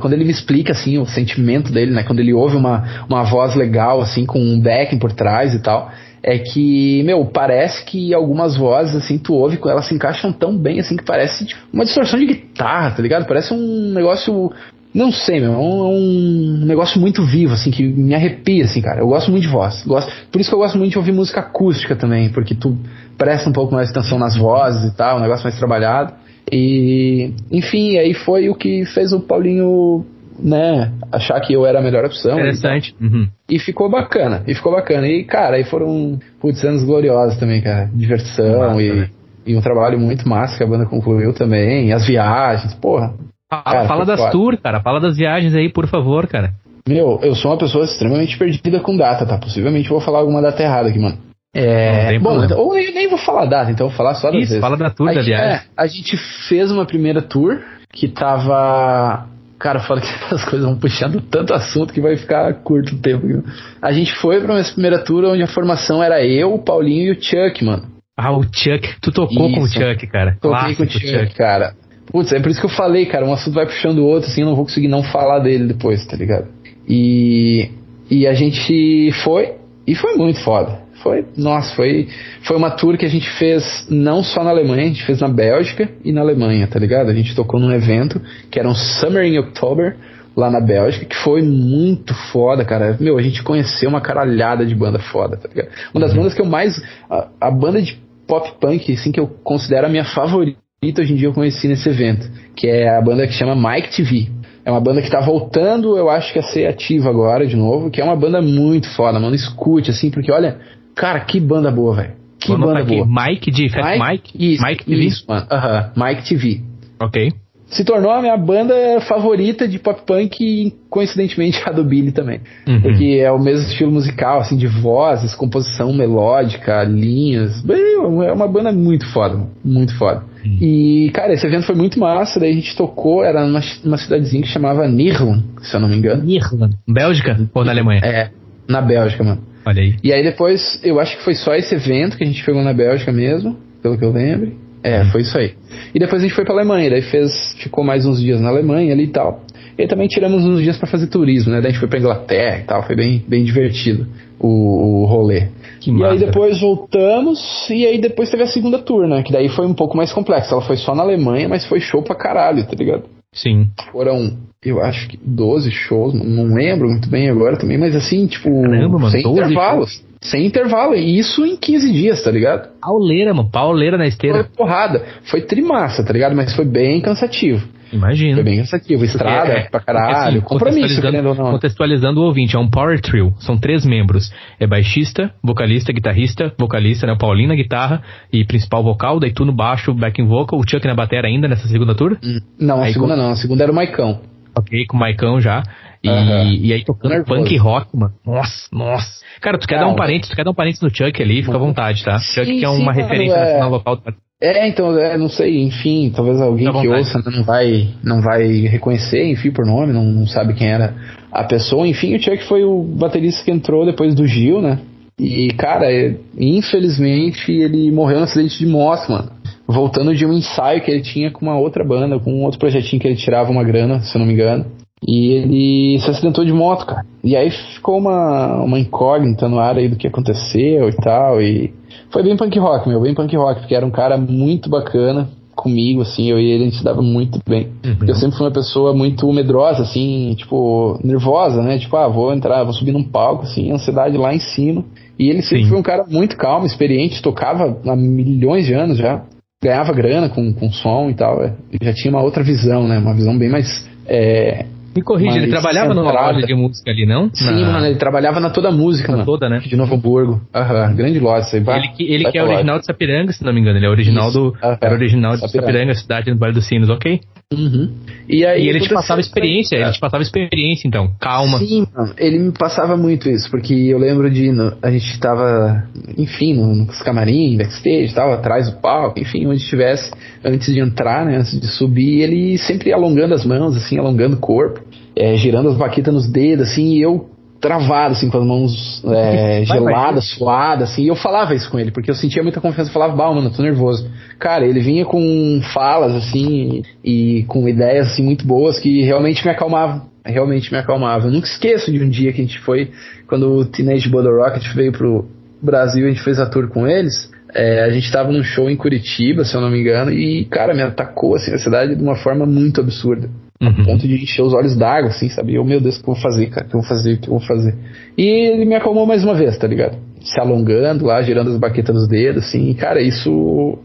quando ele me explica assim o sentimento dele, né, quando ele ouve uma, uma voz legal assim com um backing por trás e tal, é que, meu, parece que algumas vozes assim tu ouve, elas se encaixam tão bem assim que parece tipo, uma distorção de guitarra, tá ligado? Parece um negócio não sei, meu, é um, um, negócio muito vivo, assim, que me arrepia, assim, cara. Eu gosto muito de voz. Gosto, por isso que eu gosto muito de ouvir música acústica também, porque tu presta um pouco mais atenção nas vozes e tal, um negócio mais trabalhado. E, enfim, aí foi o que fez o Paulinho, né, achar que eu era a melhor opção. Interessante. E, uhum. e ficou bacana, e ficou bacana. E, cara, aí foram, putz, anos gloriosos também, cara. Diversão e, né? e um trabalho muito massa que a banda concluiu também. as viagens, porra. Cara, fala das tours, cara. Fala das viagens aí, por favor, cara. Meu, eu sou uma pessoa extremamente perdida com data, tá? Possivelmente vou falar alguma data errada aqui, mano. É, bom, então, ou eu nem vou falar data, então vou falar só das Isso, vezes. fala da tour, a, gente- aliás. é, a gente fez uma primeira tour que tava. Cara, fala que as coisas vão puxando tanto assunto que vai ficar curto o tempo. viu? A gente foi pra uma primeira tour onde a formação era eu, o Paulinho e o Chuck, mano. Ah, o Chuck. Tu tocou com o Isso. Chuck, cara. Toquei com o Clássico Chuck, cara. Putz, é por isso que eu falei, cara, um assunto vai puxando o outro, assim, eu não vou conseguir não falar dele depois, tá ligado? E, e a gente foi, e foi muito foda. Foi, nossa, foi, foi uma tour que a gente fez não só na Alemanha, a gente fez na Bélgica e na Alemanha, tá ligado? A gente tocou num evento que era um Summer in October, lá na Bélgica, que foi muito foda, cara. Meu, a gente conheceu uma caralhada de banda foda, tá ligado? Uma das bandas que eu mais. A, a banda de pop punk, assim, que eu considero a minha favorita hoje em dia eu conheci nesse evento, que é a banda que chama Mike TV. É uma banda que tá voltando, eu acho que a ser ativa agora de novo, que é uma banda muito foda, mano. Escute, assim, porque olha, cara, que banda boa, velho. Que anotar banda boa. Mike de Fat Mike? Isso, Mike TV? Isso, mano. Aham, Mike TV. Ok. Se tornou a minha banda favorita de pop punk e, coincidentemente, a do Billy também. Uhum. Porque é o mesmo estilo musical, assim, de vozes, composição melódica, linhas. É uma banda muito foda, muito foda. Uhum. E, cara, esse evento foi muito massa, daí a gente tocou, era numa, numa cidadezinha que chamava Nirland, se eu não me engano. Irlanda. Bélgica ou na Alemanha? É, na Bélgica, mano. Olha aí. E aí depois, eu acho que foi só esse evento que a gente pegou na Bélgica mesmo, pelo que eu lembro. É, foi isso aí. E depois a gente foi pra Alemanha, daí fez, ficou mais uns dias na Alemanha ali e tal. E também tiramos uns dias pra fazer turismo, né? Daí a gente foi pra Inglaterra e tal, foi bem, bem divertido o, o rolê. Que e massa. aí depois voltamos, e aí depois teve a segunda tour, né? Que daí foi um pouco mais complexo. Ela foi só na Alemanha, mas foi show pra caralho, tá ligado? Sim. Foram, eu acho que 12 shows, não- lembro muito bem agora também, mas assim, tipo, Caramba, mano, sem 12 intervalos. Sem intervalo, e isso em 15 dias, tá ligado? Pauleira, mano. Pauleira na Foi esteira. porrada. Foi trimassa, tá ligado? Mas foi bem cansativo. Imagina. Foi bem cansativo. Estrada É, pra porque, caralho. assim, compromisso, contextualizando- querendo ou não. Contextualizando o ouvinte, é um power trio. São três membros. É baixista, vocalista, guitarrista, vocalista, né? O Paulinho na guitarra e principal vocal, daí tu no baixo, backing vocal, o Chuck na bateria ainda nessa segunda tour. Não, a Aí segunda com- não. A segunda era o Maicão. Ok, com o Maicão já. E, Aham. e aí tocando Nervoso. punk rock, mano. Nossa, nossa. Cara, tu quer Cara, dar um parênteses, tu quer dar um parênteses no Chuck ali, fica à vontade, tá? Sim, Chuck que é uma referência é. nacional local do É, então, é, não sei, enfim, talvez alguém que ouça né, não vai, não vai reconhecer, enfim, por nome, não, não sabe quem era a pessoa. Enfim, o Chuck foi o baterista que entrou depois do Gil, né? E, cara, é- infelizmente ele morreu no acidente de moto, mano. Voltando de um ensaio que ele tinha com uma outra banda, com um outro projetinho que ele tirava uma grana, se eu não me engano. E ele se acidentou de moto, cara. E aí ficou uma, uma incógnita no ar aí do que aconteceu e tal. E foi bem punk rock, meu, bem punk rock, porque era um cara muito bacana comigo, assim, eu e ele a gente se dava muito bem. Porque eu sempre fui uma pessoa muito medrosa, assim, tipo, nervosa, né? Tipo, ah, vou entrar, vou subir num palco, assim, ansiedade lá em cima. E ele sempre Sim. foi um cara muito calmo, experiente, tocava há milhões de anos já. Ganhava grana com, com som e tal. é. Já tinha uma outra visão, né? Uma visão bem mais. É, Me corrige, ele trabalhava centrada. loja de música ali, não? Sim, Na- mano, ele trabalhava na toda a música, Na mano. toda, né? De Novo Hamburgo. Aham, grande loja, isso aí. vai- Ele que, ele vai que é original de Sapiranga, se não me engano. Ele é original Isso. do. Ah, Era original de Sapiranga. Sapiranga, cidade no Vale dos Sinos, ok? Uhum. E aí E ele te passava experiência, cara. ele te passava experiência, então. Calma. Sim, mano, ele me passava muito isso, porque eu lembro de. no- a gente tava, enfim, no- nos camarim, backstage, tava atrás do palco, enfim, onde estivesse, antes de entrar, né, antes de subir, ele sempre alongando as mãos, assim, alongando o corpo, é, girando as baquetas nos dedos, assim, e eu travado, assim, com as mãos é, geladas, suadas, assim, e eu falava isso com ele, porque eu sentia muita confiança, eu falava, bah, mano, eu tô nervoso. Cara, ele vinha com falas, assim, e, e com ideias, assim, muito boas, que realmente me acalmavam, realmente me acalmavam. Eu nunca esqueço de um dia que a gente foi, quando o Teenage Bottle Rocket veio pro Brasil, a gente fez a tour com eles, é, a gente tava num show em Curitiba, se eu não me engano, e, cara, me atacou, assim, a cidade de uma forma muito absurda a Uhum. ponto de encher os olhos d'água, assim, sabe? Eu, meu Deus, o que eu vou fazer, cara? O que eu vou fazer? O que eu vou fazer? E ele me acalmou mais uma vez, tá ligado? Se alongando lá, girando as baquetas nos dedos, assim, e, cara, isso.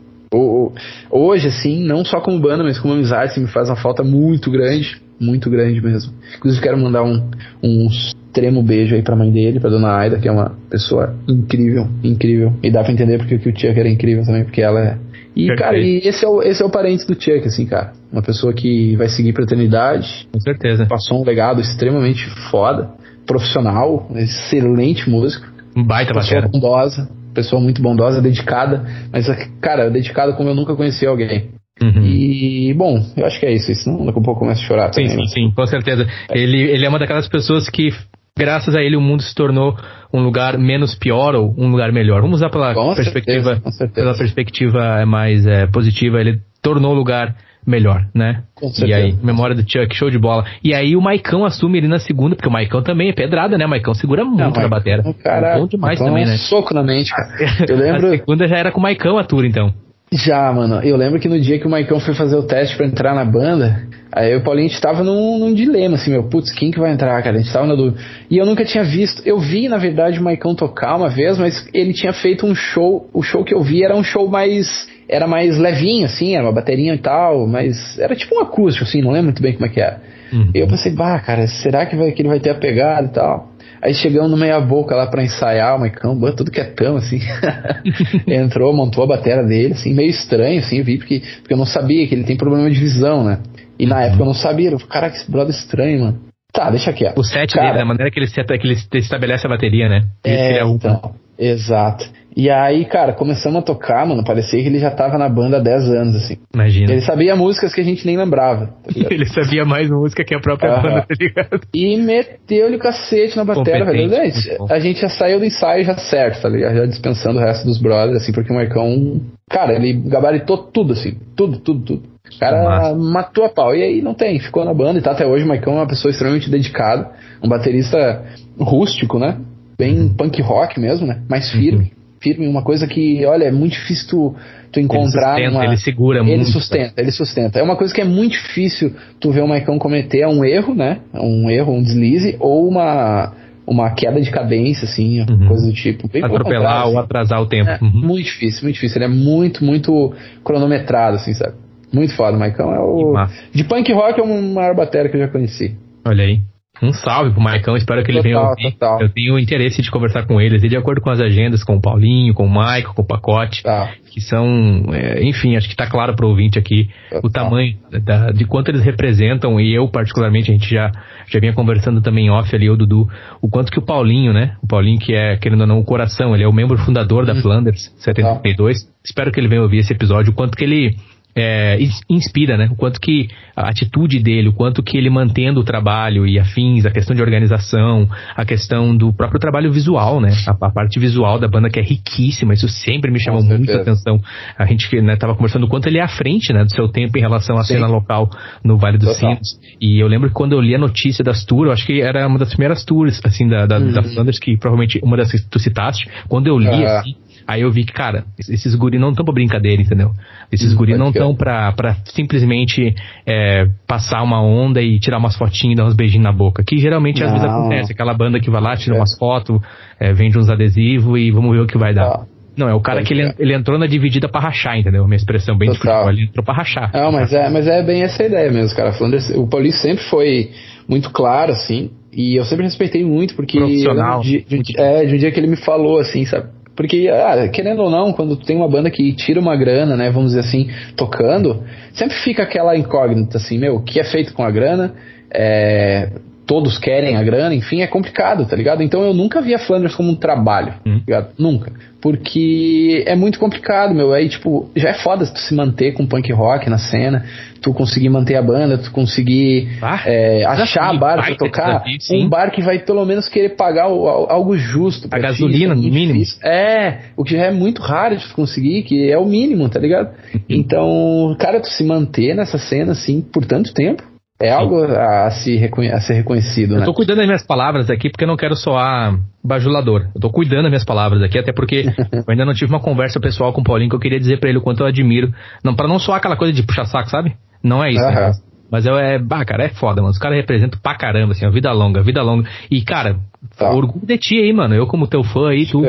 hoje, assim, não só como banda, mas como amizade, assim, me faz uma falta muito grande, muito grande mesmo. Inclusive, quero mandar um, um extremo beijo aí pra mãe dele, pra dona Aida, que é uma pessoa incrível, incrível. E dá pra entender porque que o Chuck era incrível também, porque ela é. E, Perfeito. cara, e esse é, o, esse é o parente do Chuck, assim, cara. Uma pessoa que vai seguir pra eternidade, Com certeza. passou um legado extremamente foda, profissional, excelente músico, Um baita pessoa batera. bondosa, pessoa muito bondosa, dedicada, mas, cara, dedicada como eu nunca conheci alguém. Uhum. E, bom, eu acho que é isso. Senão daqui a pouco começa a chorar sim, também. Sim, sim, com certeza. Ele, ele é uma daquelas pessoas que, graças a ele, o mundo se tornou um lugar menos pior ou um lugar melhor. Vamos usar pela com perspectiva, certeza, pela perspectiva mais é, positiva. Ele tornou o lugar melhor, né? Com certeza. E aí, memória do Chuck, show de bola. E aí o Maicão assume ele na segunda, porque o Maicão também é pedrada, né? O Maicão segura muito Não, na bateria. Cara, é bom demais também, né? Um soco na mente, cara. Eu lembro... a segunda já era com o Maicão a tour, então. Já, mano. Eu lembro que no dia que o Maicon foi fazer o teste para entrar na banda, aí o Paulinho a gente tava num, num, dilema, assim, meu, putz, quem que vai entrar, cara? A gente tava na dúvida. E eu nunca tinha visto. Eu vi, na verdade, o Maicon tocar uma vez, mas ele tinha feito um show. O show que eu vi era um show mais. Era mais levinho, assim, era uma bateria e tal, mas era tipo um acústico, assim, não lembro muito bem como é que era. Uhum. E eu pensei, bah, cara, será que, vai, que ele vai ter a pegada e tal? Aí chegamos no meia boca lá para ensaiar, o Maicão, tudo quietão, assim. Entrou, montou a bateria dele, assim, meio estranho, assim, vi, porque, porque eu não sabia que ele tem problema de visão, né? E na uhum. época eu não sabia, eu falei, caraca, esse brother estranho, mano. Tá, deixa aqui. O set Cara, dele, da maneira que ele, que ele estabelece a bateria, né? é, então, exato. E aí, cara, começamos a tocar, mano, parecia que ele já tava na banda há 10 anos, assim. Imagina. Ele sabia músicas que a gente nem lembrava. Tá ele sabia mais música que a própria banda, tá ligado? E meteu-lhe o cacete na bateria, velho. A gente já saiu do ensaio já certo, tá ligado? Já dispensando o resto dos brothers, assim, porque o Marcão, cara, ele gabaritou tudo, assim. Tudo, tudo, tudo. O cara Nossa. matou a pau. E aí não tem, ficou na banda e tá até hoje. O Maicon é uma pessoa extremamente dedicada, um baterista rústico, né? Bem uhum. punk rock mesmo, né? Mais firme. Uhum firme, uma coisa que, olha, é muito difícil tu, tu encontrar. Ele, sustenta, uma... ele segura ele muito. Ele sustenta, ele sustenta. É uma coisa que é muito difícil tu ver o Maicon cometer um erro, né? Um erro, um deslize, ou uma, uma queda de cadência, assim, uhum. coisa do tipo. Bem Atropelar ou atrasar o tempo. É, uhum. Muito difícil, muito difícil. Ele é muito, muito cronometrado, assim, sabe? Muito foda, o Maicon é o. De punk rock é o maior bateria que eu já conheci. Olha aí. Um salve pro Maicão, espero que ele total, venha ouvir. Total. Eu tenho interesse de conversar com eles, e de acordo com as agendas, com o Paulinho, com o Maico, com o Pacote, tá. que são, é, enfim, acho que tá claro pro ouvinte aqui total. o tamanho da, de quanto eles representam, e eu particularmente, a gente já, já vinha conversando também off ali, o Dudu, o quanto que o Paulinho, né, o Paulinho que é, querendo ou não, o coração, ele é o membro fundador da uhum. Flanders 72, espero que ele venha ouvir esse episódio, o quanto que ele é, inspira, né? O quanto que a atitude dele, o quanto que ele mantendo o trabalho e afins, a questão de organização, a questão do próprio trabalho visual, né? A, a parte visual da banda que é riquíssima, isso sempre me chamou muita atenção. A gente né, tava conversando o quanto ele é à frente, né, do seu tempo em relação à Sim. cena local no Vale dos Sinos. E eu lembro que quando eu li a notícia das tours, eu acho que era uma das primeiras tours, assim, da, da, uhum. da Flanders, que provavelmente uma das que tu citaste, quando eu li, uhum. assim, Aí eu vi que, cara, esses guri não estão pra brincadeira, entendeu? Esses hum, guri não estão pra, pra simplesmente é, passar uma onda e tirar umas fotinhas e dar uns beijinhos na boca. Que geralmente não. às vezes acontece. Aquela banda que vai lá, tira é. umas fotos, é, vende uns adesivos e vamos ver o que vai dar. Ah. Não, é o cara que ele, ele entrou na dividida pra rachar, entendeu? Minha expressão bem Total. de futebol, ele entrou pra rachar. Não, mas é, mas é bem essa ideia mesmo, cara. Falando desse, o Paulinho sempre foi muito claro, assim, e eu sempre respeitei muito, porque. Profissional. De, de, é, de um dia que ele me falou, assim, sabe? Porque, ah, querendo ou não, quando tem uma banda que tira uma grana, né, vamos dizer assim, tocando, sempre fica aquela incógnita, assim, meu, o que é feito com a grana? É, todos querem a grana, enfim, é complicado, tá ligado? Então eu nunca vi a Flanders como um trabalho, hum. tá ligado? Nunca. Porque é muito complicado, meu. Aí, tipo, já é foda tu se manter com punk rock na cena, tu conseguir manter a banda, tu conseguir ah, é, achar bar pra tocar. um bar que vai pelo menos querer pagar o, algo justo. A gasolina, no mínimo. Difícil. É, o que já é muito raro de conseguir, que é o mínimo, tá ligado? Uhum. Então, cara, tu se manter nessa cena, assim, por tanto tempo, é algo a, se a ser reconhecido, Eu né? tô cuidando das minhas palavras aqui porque eu não quero soar bajulador. Eu tô cuidando das minhas palavras aqui, até porque eu ainda não tive uma conversa pessoal com o Paulinho que eu queria dizer para ele o quanto eu admiro. Não, para não soar aquela coisa de puxar saco, sabe? Não é isso, né? Mas eu, é, bah, cara, é foda, mano. Os caras representam pra caramba, assim, a vida longa, vida longa. E, cara, tá. orgulho de ti aí, mano. Eu, como teu fã aí, tu,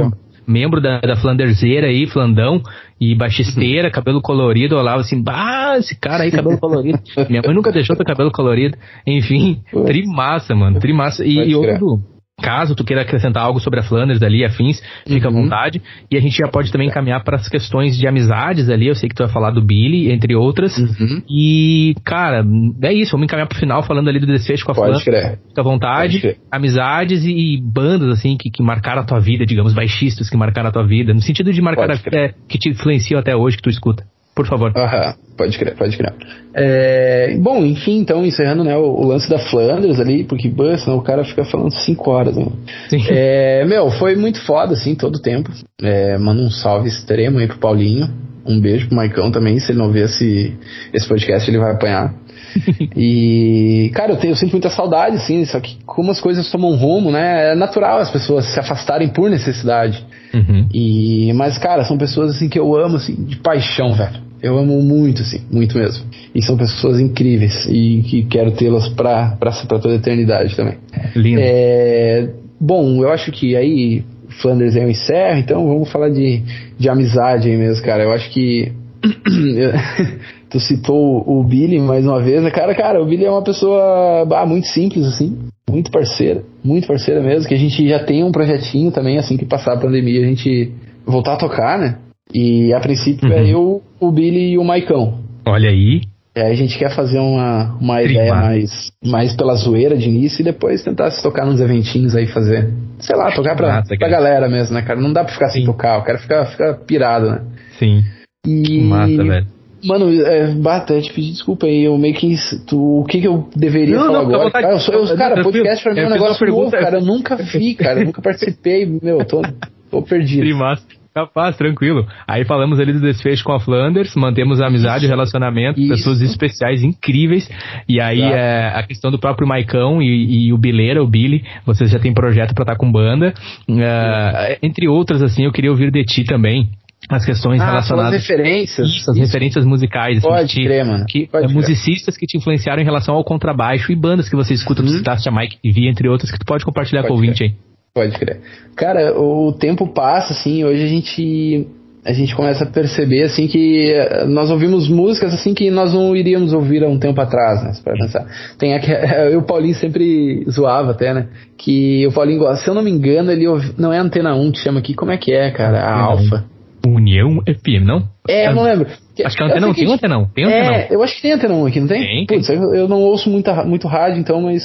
membro da, da Flanderzeira aí, Flandão, e baxisteira, cabelo colorido, eu olhava assim, bah, esse cara aí, cabelo colorido. Minha mãe nunca deixou ter cabelo colorido. Enfim, trimassa, mano, trimassa. E, e outro, Caso tu queira acrescentar algo sobre a Flanders ali, afins, fica uhum. à vontade. E a gente já pode também encaminhar para as questões de amizades ali. Eu sei que tu vai falar do Billy, entre outras. Uhum. E, cara, é isso. Vamos encaminhar pro final falando ali do desfecho com a pode Flanders. Crer. Fica à vontade. Amizades e, bandas, assim, que, que marcaram a tua vida, digamos, baixistas que marcaram a tua vida. No sentido de marcar a, é, que te influenciam até hoje, que tu escuta. Por favor. Aham, pode crer, pode crer. É, bom, enfim, então, encerrando né, o, o, lance da Flanders ali, porque senão o cara fica falando 5 horas, né? Sim. É, meu, foi muito foda, assim, todo o tempo. É, manda um salve extremo aí pro Paulinho. Um beijo pro Maicão também, se ele não ver esse, esse podcast, ele vai apanhar. e, cara, eu, tenho, eu sinto muita saudade, assim, só que como as coisas tomam um rumo, né? É natural as pessoas se afastarem por necessidade. Uhum. E, mas, cara, são pessoas assim que eu amo, assim, de paixão, velho. Eu amo muito, assim, muito mesmo. E são pessoas incríveis e que quero tê-las pra, pra, pra toda a eternidade também. Lindo. É, bom, eu acho que aí Flanders é o encerro, então vamos falar de, de amizade aí mesmo, cara. Eu acho que. tu citou o Billy mais uma vez, né? Cara, cara, o Billy é uma pessoa ah, muito simples, assim, muito parceira, muito parceira mesmo, que a gente já tem um projetinho também, assim que passar a pandemia, a gente voltar a tocar, né? E a princípio é uhum. é eu, o Billy e o Maicão. Olha aí. É, a gente quer fazer uma, uma ideia mais, mais pela zoeira de início e depois tentar se tocar nos eventinhos aí, fazer, sei lá, tocar pra, Massa, pra galera mesmo, né, cara? Não dá pra ficar Sim. sem tocar, eu quero ficar, ficar pirado, né? Sim. E... Massa, velho. Mano, é, bata, te pedir desculpa aí, eu meio que. Tu, o que, que eu deveria não, falar não, agora? Cara, eu sou, eu, cara, podcast pra mim é um negócio novo, cara. Eu nunca vi, cara. Eu nunca participei, meu, tô, tô perdido. Massa. Capaz, tranquilo. Aí falamos ali do desfecho com a Flanders, mantemos a amizade, o relacionamento, Isso. pessoas especiais, incríveis. E aí é, a questão do próprio Maicão e, e, o Bileira, o Billy, vocês já têm projeto para estar tá com banda. É, entre outras, assim, eu queria ouvir de ti também as questões ah, relacionadas. As referências. Isso, as isso. referências musicais. Assim, Pode que, crer, mano. Que, Pode é, musicistas que te influenciaram em relação ao contrabaixo e bandas que você escuta, uhum. tu citaste a Mike e Vi, entre outras, que tu pode compartilhar pode com o ouvinte aí. Pode crer. Cara, o tempo passa, assim, hoje a gente a gente começa a perceber assim que eh, nós ouvimos músicas assim que nós não iríamos ouvir há um tempo atrás, né? Para pensar. Tem aqui, eu, o Paulinho sempre zoava até, né? Que o Paulinho, se eu não me engano, ele ouvi, não é Antena 1 que chama aqui, como é que é, cara? A Alfa. União FM, não? É, eu não lembro. Acho que a antena não tem antena não. Tem antena é, eu acho que tem antena 1 aqui, não tem? Tem. Putz, eu, eu não ouço muita, muito rádio, então, mas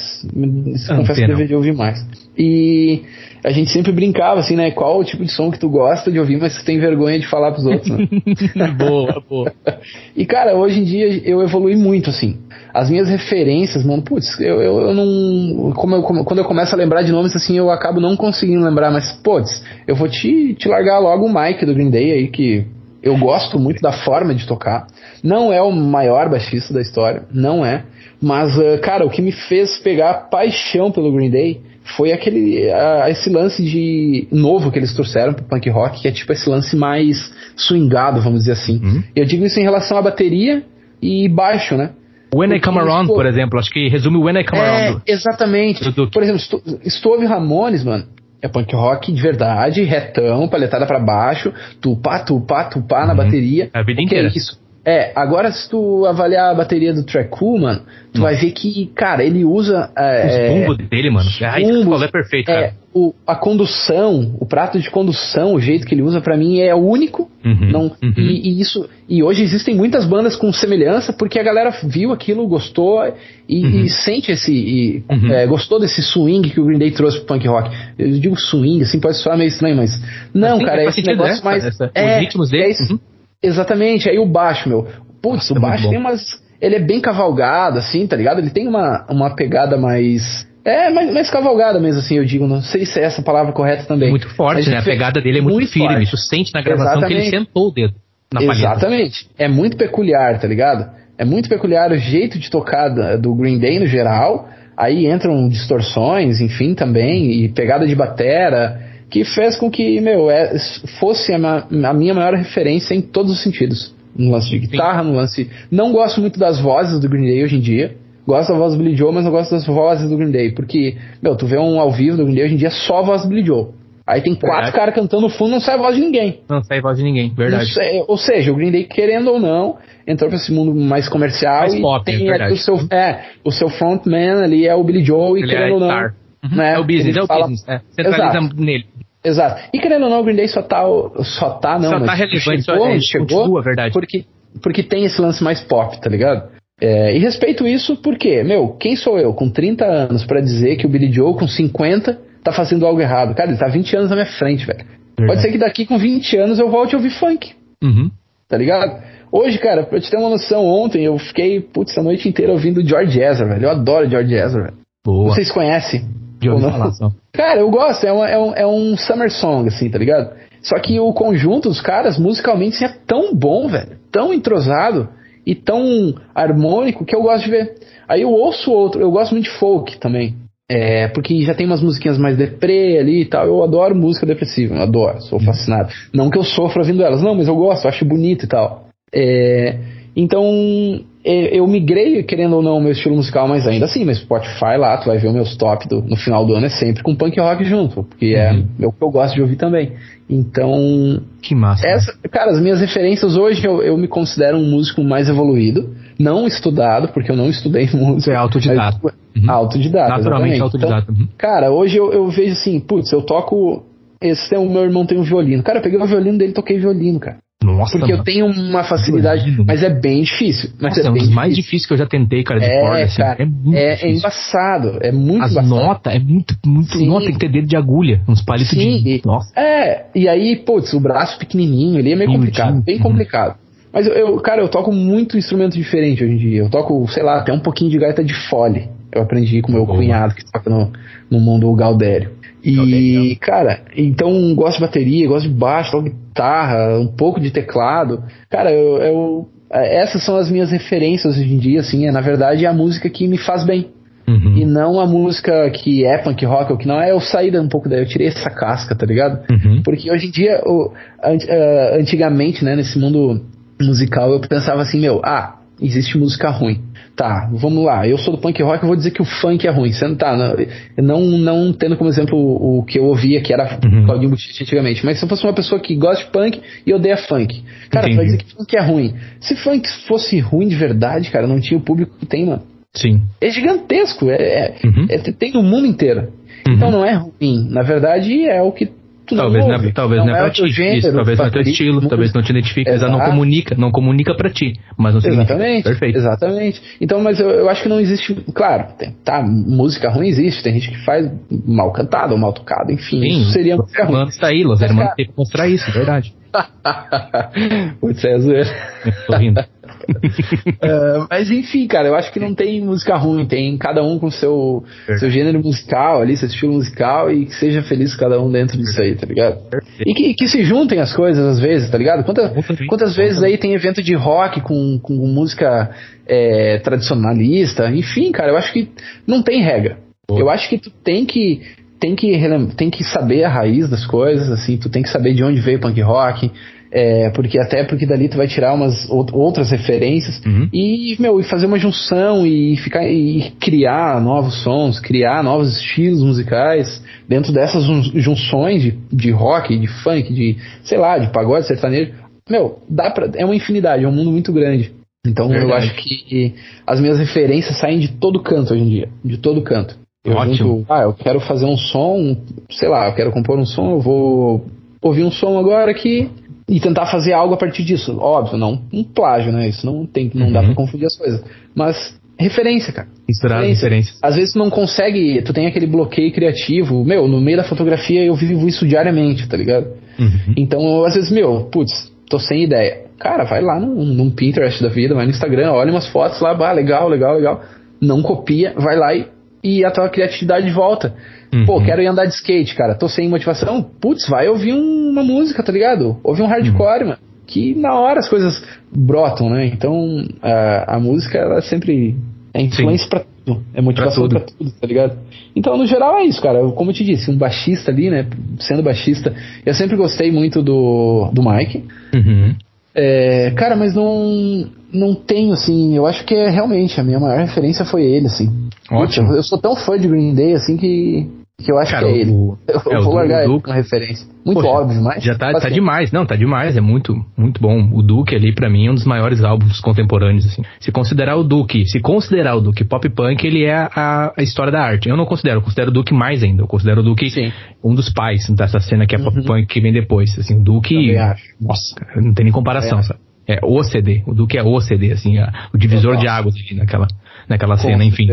confesso que deveria ouvir mais. E a gente sempre brincava assim, né? Qual o tipo de som que tu gosta de ouvir, mas tu tem vergonha de falar pros outros, né? boa, boa. E cara, hoje em dia eu evolui muito, assim. As minhas referências, mano, putz, eu, eu, eu não. Como eu, como, quando eu começo a lembrar de nomes assim, eu acabo não conseguindo lembrar, mas, putz, eu vou te, te largar logo o Mike do Green Day aí, que eu gosto muito da forma de tocar. Não é o maior baixista da história, não é. Mas, uh, cara, o que me fez pegar paixão pelo Green Day foi aquele uh, esse lance de novo que eles trouxeram pro punk rock, que é tipo esse lance mais swingado, vamos dizer assim. Uhum. Eu digo isso em relação à bateria e baixo, né? When I Come Around, por exemplo, acho que resume When I Come é, Around. Exatamente. Por exemplo, Stove Ramones, mano, é punk rock de verdade, retão, paletada para baixo, tupá, tupá, tupá uhum. na bateria. A vida inteira. É isso. É, agora se tu avaliar a bateria do Track Cool, mano, tu Nossa. vai ver que, cara, ele usa. É, Os dele, mano. É, bumbos, é perfeito, é, O, a condução, o prato de condução, o jeito que ele usa, para mim é único. Uhum, não, uhum. E, e, isso. E hoje existem muitas bandas com semelhança, porque a galera viu aquilo, gostou e, uhum. e sente esse. E, uhum. é, gostou desse swing que o Green Day trouxe pro punk rock. Eu digo swing, assim, pode soar meio estranho, mas. Não, mas cara, é esse negócio né? mais. Essa, é, os ritmos dele. É uhum. Exatamente, aí o baixo, meu. Putz, o é baixo tem umas. Ele é bem cavalgado, assim, tá ligado? Ele tem uma, uma pegada mais. É, mais, mais cavalgada mesmo, assim, eu digo. Não sei se é essa palavra correta também. Muito forte, né? A pegada dele é muito, muito firme. Forte. Tu sente na gravação Exatamente. que ele sentou o dedo na palheta. Exatamente. É muito peculiar, tá ligado? É muito peculiar o jeito de tocar do Green Day no geral. Aí entram distorções, enfim, também, e pegada de batera que fez com que, meu, é, fosse a, a, minha maior referência em todos os sentidos. No lance de guitarra, Sim. no lance. Não gosto muito das vozes do Green Day hoje em dia. Gosto da voz do Billy Joe, mas não gosto das vozes do Green Day. Porque, meu, tu vê um ao vivo do Green Day hoje em dia é só a voz do Billy Joe. Aí tem quatro caras cantando no fundo não sai voz de ninguém. Não sai voz de ninguém, verdade. Sei, ou seja, o Green Day, querendo ou não, entrou para esse mundo mais comercial mais e pop, tem é o seu, é, o seu frontman ali é o Billy Joe e Ele querendo é ou não. Uhum. Né? É o business, é o fala... business. É. Centraliza Exato. nele. Exato. E querendo ou não, o Green Day só tá, só tá não, só tá relevante, chegou, é, chegou continua, verdade. Porque, porque tem esse lance mais pop, tá ligado? É, e respeito isso porque, meu, quem sou eu com 30 anos para dizer que o Billy Joe com 50 tá fazendo algo errado? Cara, ele tá 20 anos na minha frente, velho. Pode ser que daqui com 20 anos eu volte a ouvir funk. Uhum. Tá ligado? Hoje, cara, pra te ter uma noção, ontem eu fiquei, putz, a noite inteira ouvindo George Ezra, velho. Eu adoro George Ezra, velho. Boa. Vocês conhecem? De falar, Cara, eu gosto, é, uma, é, um, é um summer song, assim, tá ligado? Só que o conjunto dos caras, musicalmente, assim, é tão bom, velho. Tão entrosado e tão harmônico que eu gosto de ver. Aí eu ouço outro, eu gosto muito de folk também. É, porque já tem umas musiquinhas mais deprê ali e tal. Eu adoro música depressiva, eu adoro, sou fascinado. Não que eu sofra ouvindo elas, não, mas eu gosto, acho bonito e tal. É, então, é, eu migrei, querendo ou não, o meu estilo musical, mas ainda assim, no Spotify lá, tu vai ver os meus top do, no final do ano, é sempre com punk rock junto, porque é uhum. é, o que eu gosto de ouvir também. Então. Que massa. Essa, cara, as minhas referências hoje eu, eu me considero um músico mais evoluído, não estudado, porque eu não estudei música. Você é autodidata. Mas, uhum. Autodidata. Naturalmente exatamente. autodidata. Então. Cara, hoje eu, eu vejo assim, putz, eu toco. Esse o meu irmão tem um violino. Cara, eu peguei o violino dele e toquei violino, cara. Nossa, Porque mano. eu tenho uma facilidade, mas é bem difícil. Mas Nossa, é, é um dos difícil. mais difíceis que eu já tentei, cara, de é, corda, assim. Cara, é, muito é, é embaçado, é muito As notas, é muito, muito. Sim. Nota, tem que ter dedo de agulha, uns palitos Sim, de. Nossa. É, e aí, putz, o braço pequenininho, ele é meio complicado, bem complicado. Mas eu, eu, cara, eu toco muito instrumento diferente hoje em dia. Eu toco, sei lá, até um pouquinho de gaita de fole. Eu aprendi com meu Boa. cunhado que toca no, no mundo Galdério. E, cara, então gosto de bateria, gosto de baixo, toco guitarra, um pouco de teclado. Cara, eu, eu, essas são as minhas referências hoje em dia, assim, é, na verdade é a música que me faz bem. Uhum. E não a música que é punk rock ou que não é, eu saí um pouco daí, eu tirei essa casca, tá ligado? Uhum. Porque hoje em dia, o, antigamente, né, nesse mundo musical, eu pensava assim, meu, ah, existe música ruim. Tá, vamos lá. Eu sou do punk rock, eu vou dizer que o funk é ruim. Você não tá, não, não tendo como exemplo o, o que eu ouvia, que era uhum. Claudinho antigamente. Mas se eu fosse uma pessoa que gosta de punk e odeia funk, cara, Entendi. vai dizer que funk é ruim. Se funk fosse ruim de verdade, cara, não tinha o público que tem, mano. Sim. É gigantesco, é, é, uhum. é tem no mundo inteiro. Uhum. Então não é ruim. Na verdade, é o que tu talvez não, ouve. talvez não, é, é pra ti. Gênero, talvez não é teu estilo, talvez não te identifique, Exato. não comunica, não comunica pra ti, mas não significa. Exatamente. Perfeito. Exatamente. Então, mas eu, eu acho que não existe, claro, tem, tá, música ruim existe, tem gente que faz mal cantado ou mal tocado, enfim, Sim, isso seria música ruim. está aí, Los Hermanos tem que mostrar isso, é verdade. Putz, é zoeira. Tô rindo. Uh, mas enfim, cara, eu acho que não tem música ruim, tem cada um com seu, seu gênero musical ali, seu estilo musical e que seja feliz cada um dentro disso aí, tá ligado? E que, que se juntem as coisas às vezes, tá ligado? Quantas, quantas vezes aí tem evento de rock com, com música é, tradicionalista, enfim, cara, eu acho que não tem regra. Eu acho que tu tem que tem que tem que saber a raiz das coisas, assim, tu tem que saber de onde veio o punk rock, é, porque até porque dali tu vai tirar umas outras referências uhum. e, meu, e fazer uma junção e ficar e criar novos sons, criar novos estilos musicais dentro dessas junções de, de rock, de funk, de, sei lá, de pagode, sertanejo. Meu, dá pra, é uma infinidade, é um mundo muito grande. Então Verdade. eu acho que as minhas referências saem de todo canto hoje em dia, de todo canto. Eu Ótimo. Junto, ah, eu quero fazer um som, sei lá, eu quero compor um som, eu vou ouvir um som agora aqui e tentar fazer algo a partir disso. Óbvio, não um plágio, né? Isso não tem, não uhum. dá pra confundir as coisas. Mas referência, cara. Misturar referências. Às vezes tu não consegue, tu tem aquele bloqueio criativo. Meu, no meio da fotografia eu vivo isso diariamente, tá ligado? Uhum. Então, às vezes, meu, putz, tô sem ideia. Cara, vai lá num, num Pinterest da vida, vai no Instagram, olha umas fotos lá, bah, legal, legal, legal. Não copia, vai lá e, e a tua criatividade volta. Uhum. Pô, quero ir andar de skate, cara. Tô sem motivação. Putz, vai ouvir um, uma música, tá ligado? Ouvir um hardcore, uhum. mano. Que na hora as coisas brotam, né? Então a, a música, ela sempre é influência Sim. pra tudo. É motivação pra tudo. pra tudo, tá ligado? Então, no geral, é isso, cara. Como eu te disse, um baixista ali, né? Sendo baixista, eu sempre gostei muito do, do Mike. Uhum. É, cara, mas não não tenho, assim, eu acho que é realmente a minha maior referência foi ele, assim. Ótimo. Eu, eu sou tão fã de Green Day, assim, que Que eu acho Cara, que é ele. O, eu é, vou largar ele como referência. Muito Poxa, óbvio, mas. Já tá, tá demais. Não, tá demais. É muito, muito bom. O Duke ali, para mim, é um dos maiores álbuns contemporâneos, assim. Se considerar o Duke, se considerar o Duke pop punk, ele é a, a história da arte. Eu não considero, eu considero o Duke mais ainda. Eu considero o Duke Sim. um dos pais dessa cena que é pop uhum. punk que vem depois. Assim, o Duke. Nossa, não tem nem comparação, sabe? É o CD. O Duke é o CD, assim, a, o divisor de águas ali naquela, naquela cena, enfim.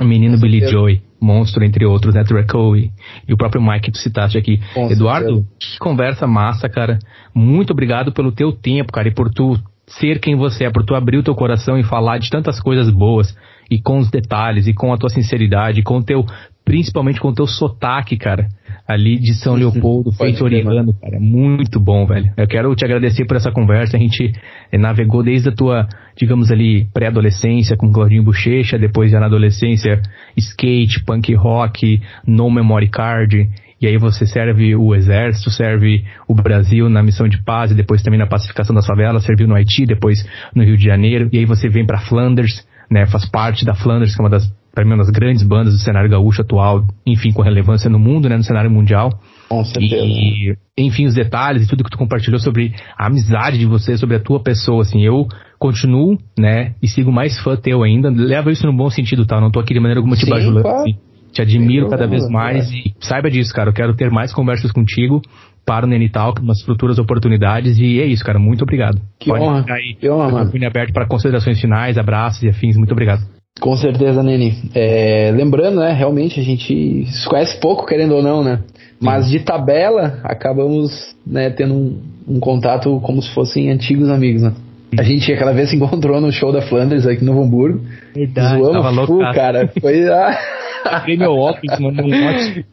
Menino Billy Joy, monstro, entre outros, né? Draco e, e o próprio Mike que tu citaste aqui. Com Eduardo, certeza. que conversa massa, cara. Muito obrigado pelo teu tempo, cara, e por tu ser quem você é, por tu abrir o teu coração e falar de tantas coisas boas, e com os detalhes, e com a tua sinceridade, com o teu, principalmente com o teu sotaque, cara ali de São Leopoldo, feito oriano, cara. Muito bom, velho. Eu quero te agradecer por essa conversa. A gente eh, navegou desde a tua, digamos ali, pré-adolescência com Claudinho Bochecha, depois já na adolescência, skate, punk rock, no memory card. E aí você serve o exército, serve o Brasil na missão de paz e depois também na pacificação das favelas, serviu no Haiti, depois no Rio de Janeiro. E aí você vem para Flanders, né? Faz parte da Flanders, que é uma das para mim, uma das grandes bandas do cenário gaúcho atual, enfim, com relevância no mundo, né, no cenário mundial. Com certeza. E, enfim, os detalhes e tudo que tu compartilhou sobre a amizade de você, sobre a tua pessoa, assim, eu continuo, né, e sigo mais fã teu ainda, leva isso no bom sentido, tá? Não tô aqui de maneira alguma te bajulando, claro. assim. Te admiro cada vez mais e saiba disso, cara. Eu quero ter mais conversas contigo para o Nene Talk, umas futuras oportunidades. E é isso, cara. Muito obrigado. Que Pode honra. Ficar aí, que honra, mano. aberto para considerações finais, abraços e afins. Muito obrigado. Com certeza, Nene. É, lembrando, né, realmente a gente se conhece pouco, querendo ou não, né? Mas de tabela, acabamos né, tendo um, um, contato como se fossem antigos amigos, né? A gente aquela vez se encontrou no show da Flanders aqui no Novo Hamburgo. Verdade, Zoamos tava louco, cara. Foi a... Peguei meu óculos, mano,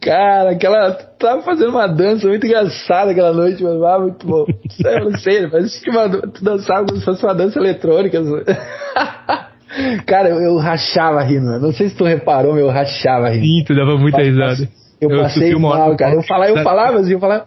Cara, aquela. Tava fazendo uma dança muito engraçada aquela noite, mano. Ah, muito bom. Eu não sei, mas que uma, tu dançava como se fosse uma dança eletrônica. Cara, eu, eu rachava rindo. Não sei se tu reparou, eu rachava rindo. Sim, tu dava muita risada. Eu, eu passei mal, cara. Eu falava, eu falava assim, eu falava.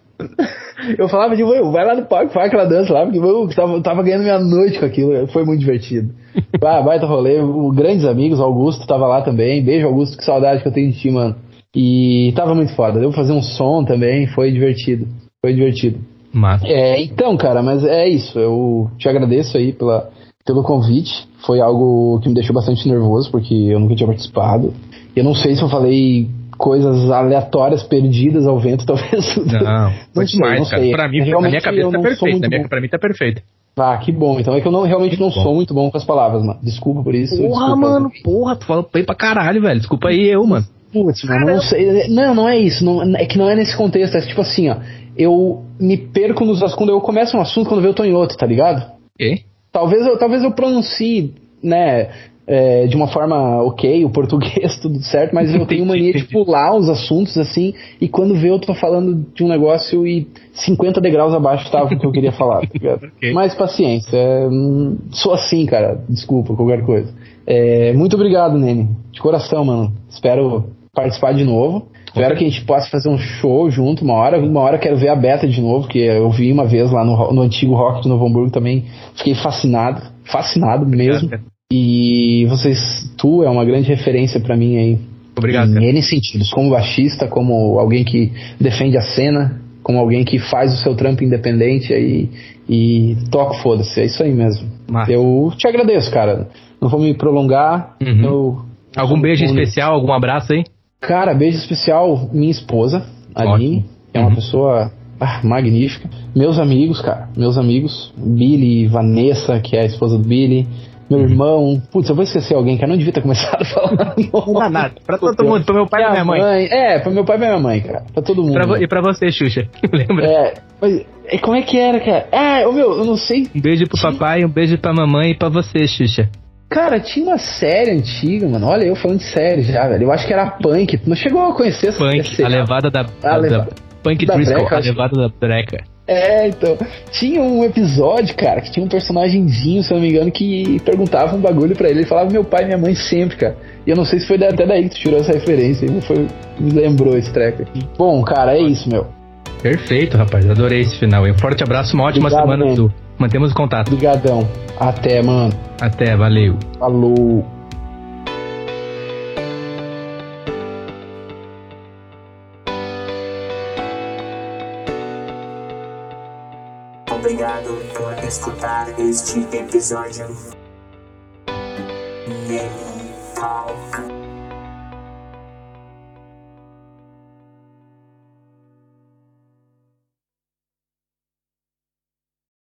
Eu falava de, tipo, vai lá no palco, faz aquela dança lá, porque eu tava, tava ganhando minha noite com aquilo. Foi muito divertido. Ah, baita rolê. O, grandes amigos, Augusto tava lá também. Beijo, Augusto, que saudade que eu tenho de ti, mano. E tava muito foda. Deu fazer um som também, foi divertido. Foi divertido. Massa. É, então, cara, mas é isso. Eu te agradeço aí pela, pelo convite. Foi algo que me deixou bastante nervoso, porque eu nunca tinha participado. Eu não sei se eu falei coisas aleatórias perdidas ao vento, talvez. Não, foi demais, não cara. Pra mim, na minha cabeça tá perfeito. Na minha, pra mim tá perfeito. Ah, que bom. Então é que eu não, realmente não sou muito bom com as palavras, mano. Desculpa por isso. Porra, desculpa, mano, porra, tu falou bem pra caralho, velho. Desculpa aí eu, mano. Putz, mano, não sei. Não, não é isso. Não, é que não é nesse contexto. É tipo assim, ó. Eu me perco nos. Quando eu começo um assunto, quando eu tô em outro, tá ligado? E? Talvez eu, talvez eu pronuncie, né, é, de uma forma ok, o português, tudo certo, mas eu tenho mania de pular os assuntos assim, e quando vê eu tô falando de um negócio e 50 degraus abaixo estava o que eu queria falar, tá okay. Mas paciência, é, sou assim, cara, desculpa, qualquer coisa. É, muito obrigado, Nene, de coração, mano. Espero participar de novo. Espero que a gente possa fazer um show junto uma hora. Uma hora quero ver a Beta de novo, que eu vi uma vez lá no, no antigo Rock de Novo Hamburgo também. Fiquei fascinado, fascinado mesmo. E vocês, tu é uma grande referência para mim aí. Obrigado. Em N sentidos, como baixista, como alguém que defende a cena, como alguém que faz o seu trampo independente aí e toca foda-se. É isso aí mesmo. Eu te agradeço, cara. Não vou me prolongar. Uhum. Eu, Algum beijo especial, algum abraço aí? Cara, beijo especial, minha esposa, Aline, que é uma uhum. pessoa ah, magnífica. Meus amigos, cara, meus amigos, Billy, Vanessa, que é a esposa do Billy. Meu uhum. irmão, putz, eu vou esquecer alguém, cara. Não devia ter começado a falar. Não dá nada. Pra todo mundo, pra meu pai e minha mãe. mãe. É, pra meu pai e minha mãe, cara. Pra todo mundo. Pra e pra você, Xuxa. Lembra? É, mas, como é que era, cara? Ah, meu, eu não sei. Um beijo pro papai, um beijo pra mamãe e pra você, Xuxa. Cara, tinha uma série antiga, mano. Olha, eu falando de série já, velho. Eu acho que era Punk. Tu não chegou a conhecer essa Punk, a levada da, a da, Punk da Driscoll, breca, a levada da breca. É, então. Tinha um episódio, cara, que tinha um personagemzinho, se eu não me engano, que perguntava um bagulho pra ele. Ele falava meu pai e minha mãe sempre, cara. E eu não sei se foi até daí que tu tirou essa referência. Me, foi, me lembrou esse treco. Bom, cara, é isso, meu. Perfeito, rapaz. Adorei esse final. Um forte abraço, uma ótima Obrigado, semana, Dudu. Mantemos o contato. Obrigadão. Até, mano. Até, valeu. Falou. Obrigado por escutar este episódio. Mental.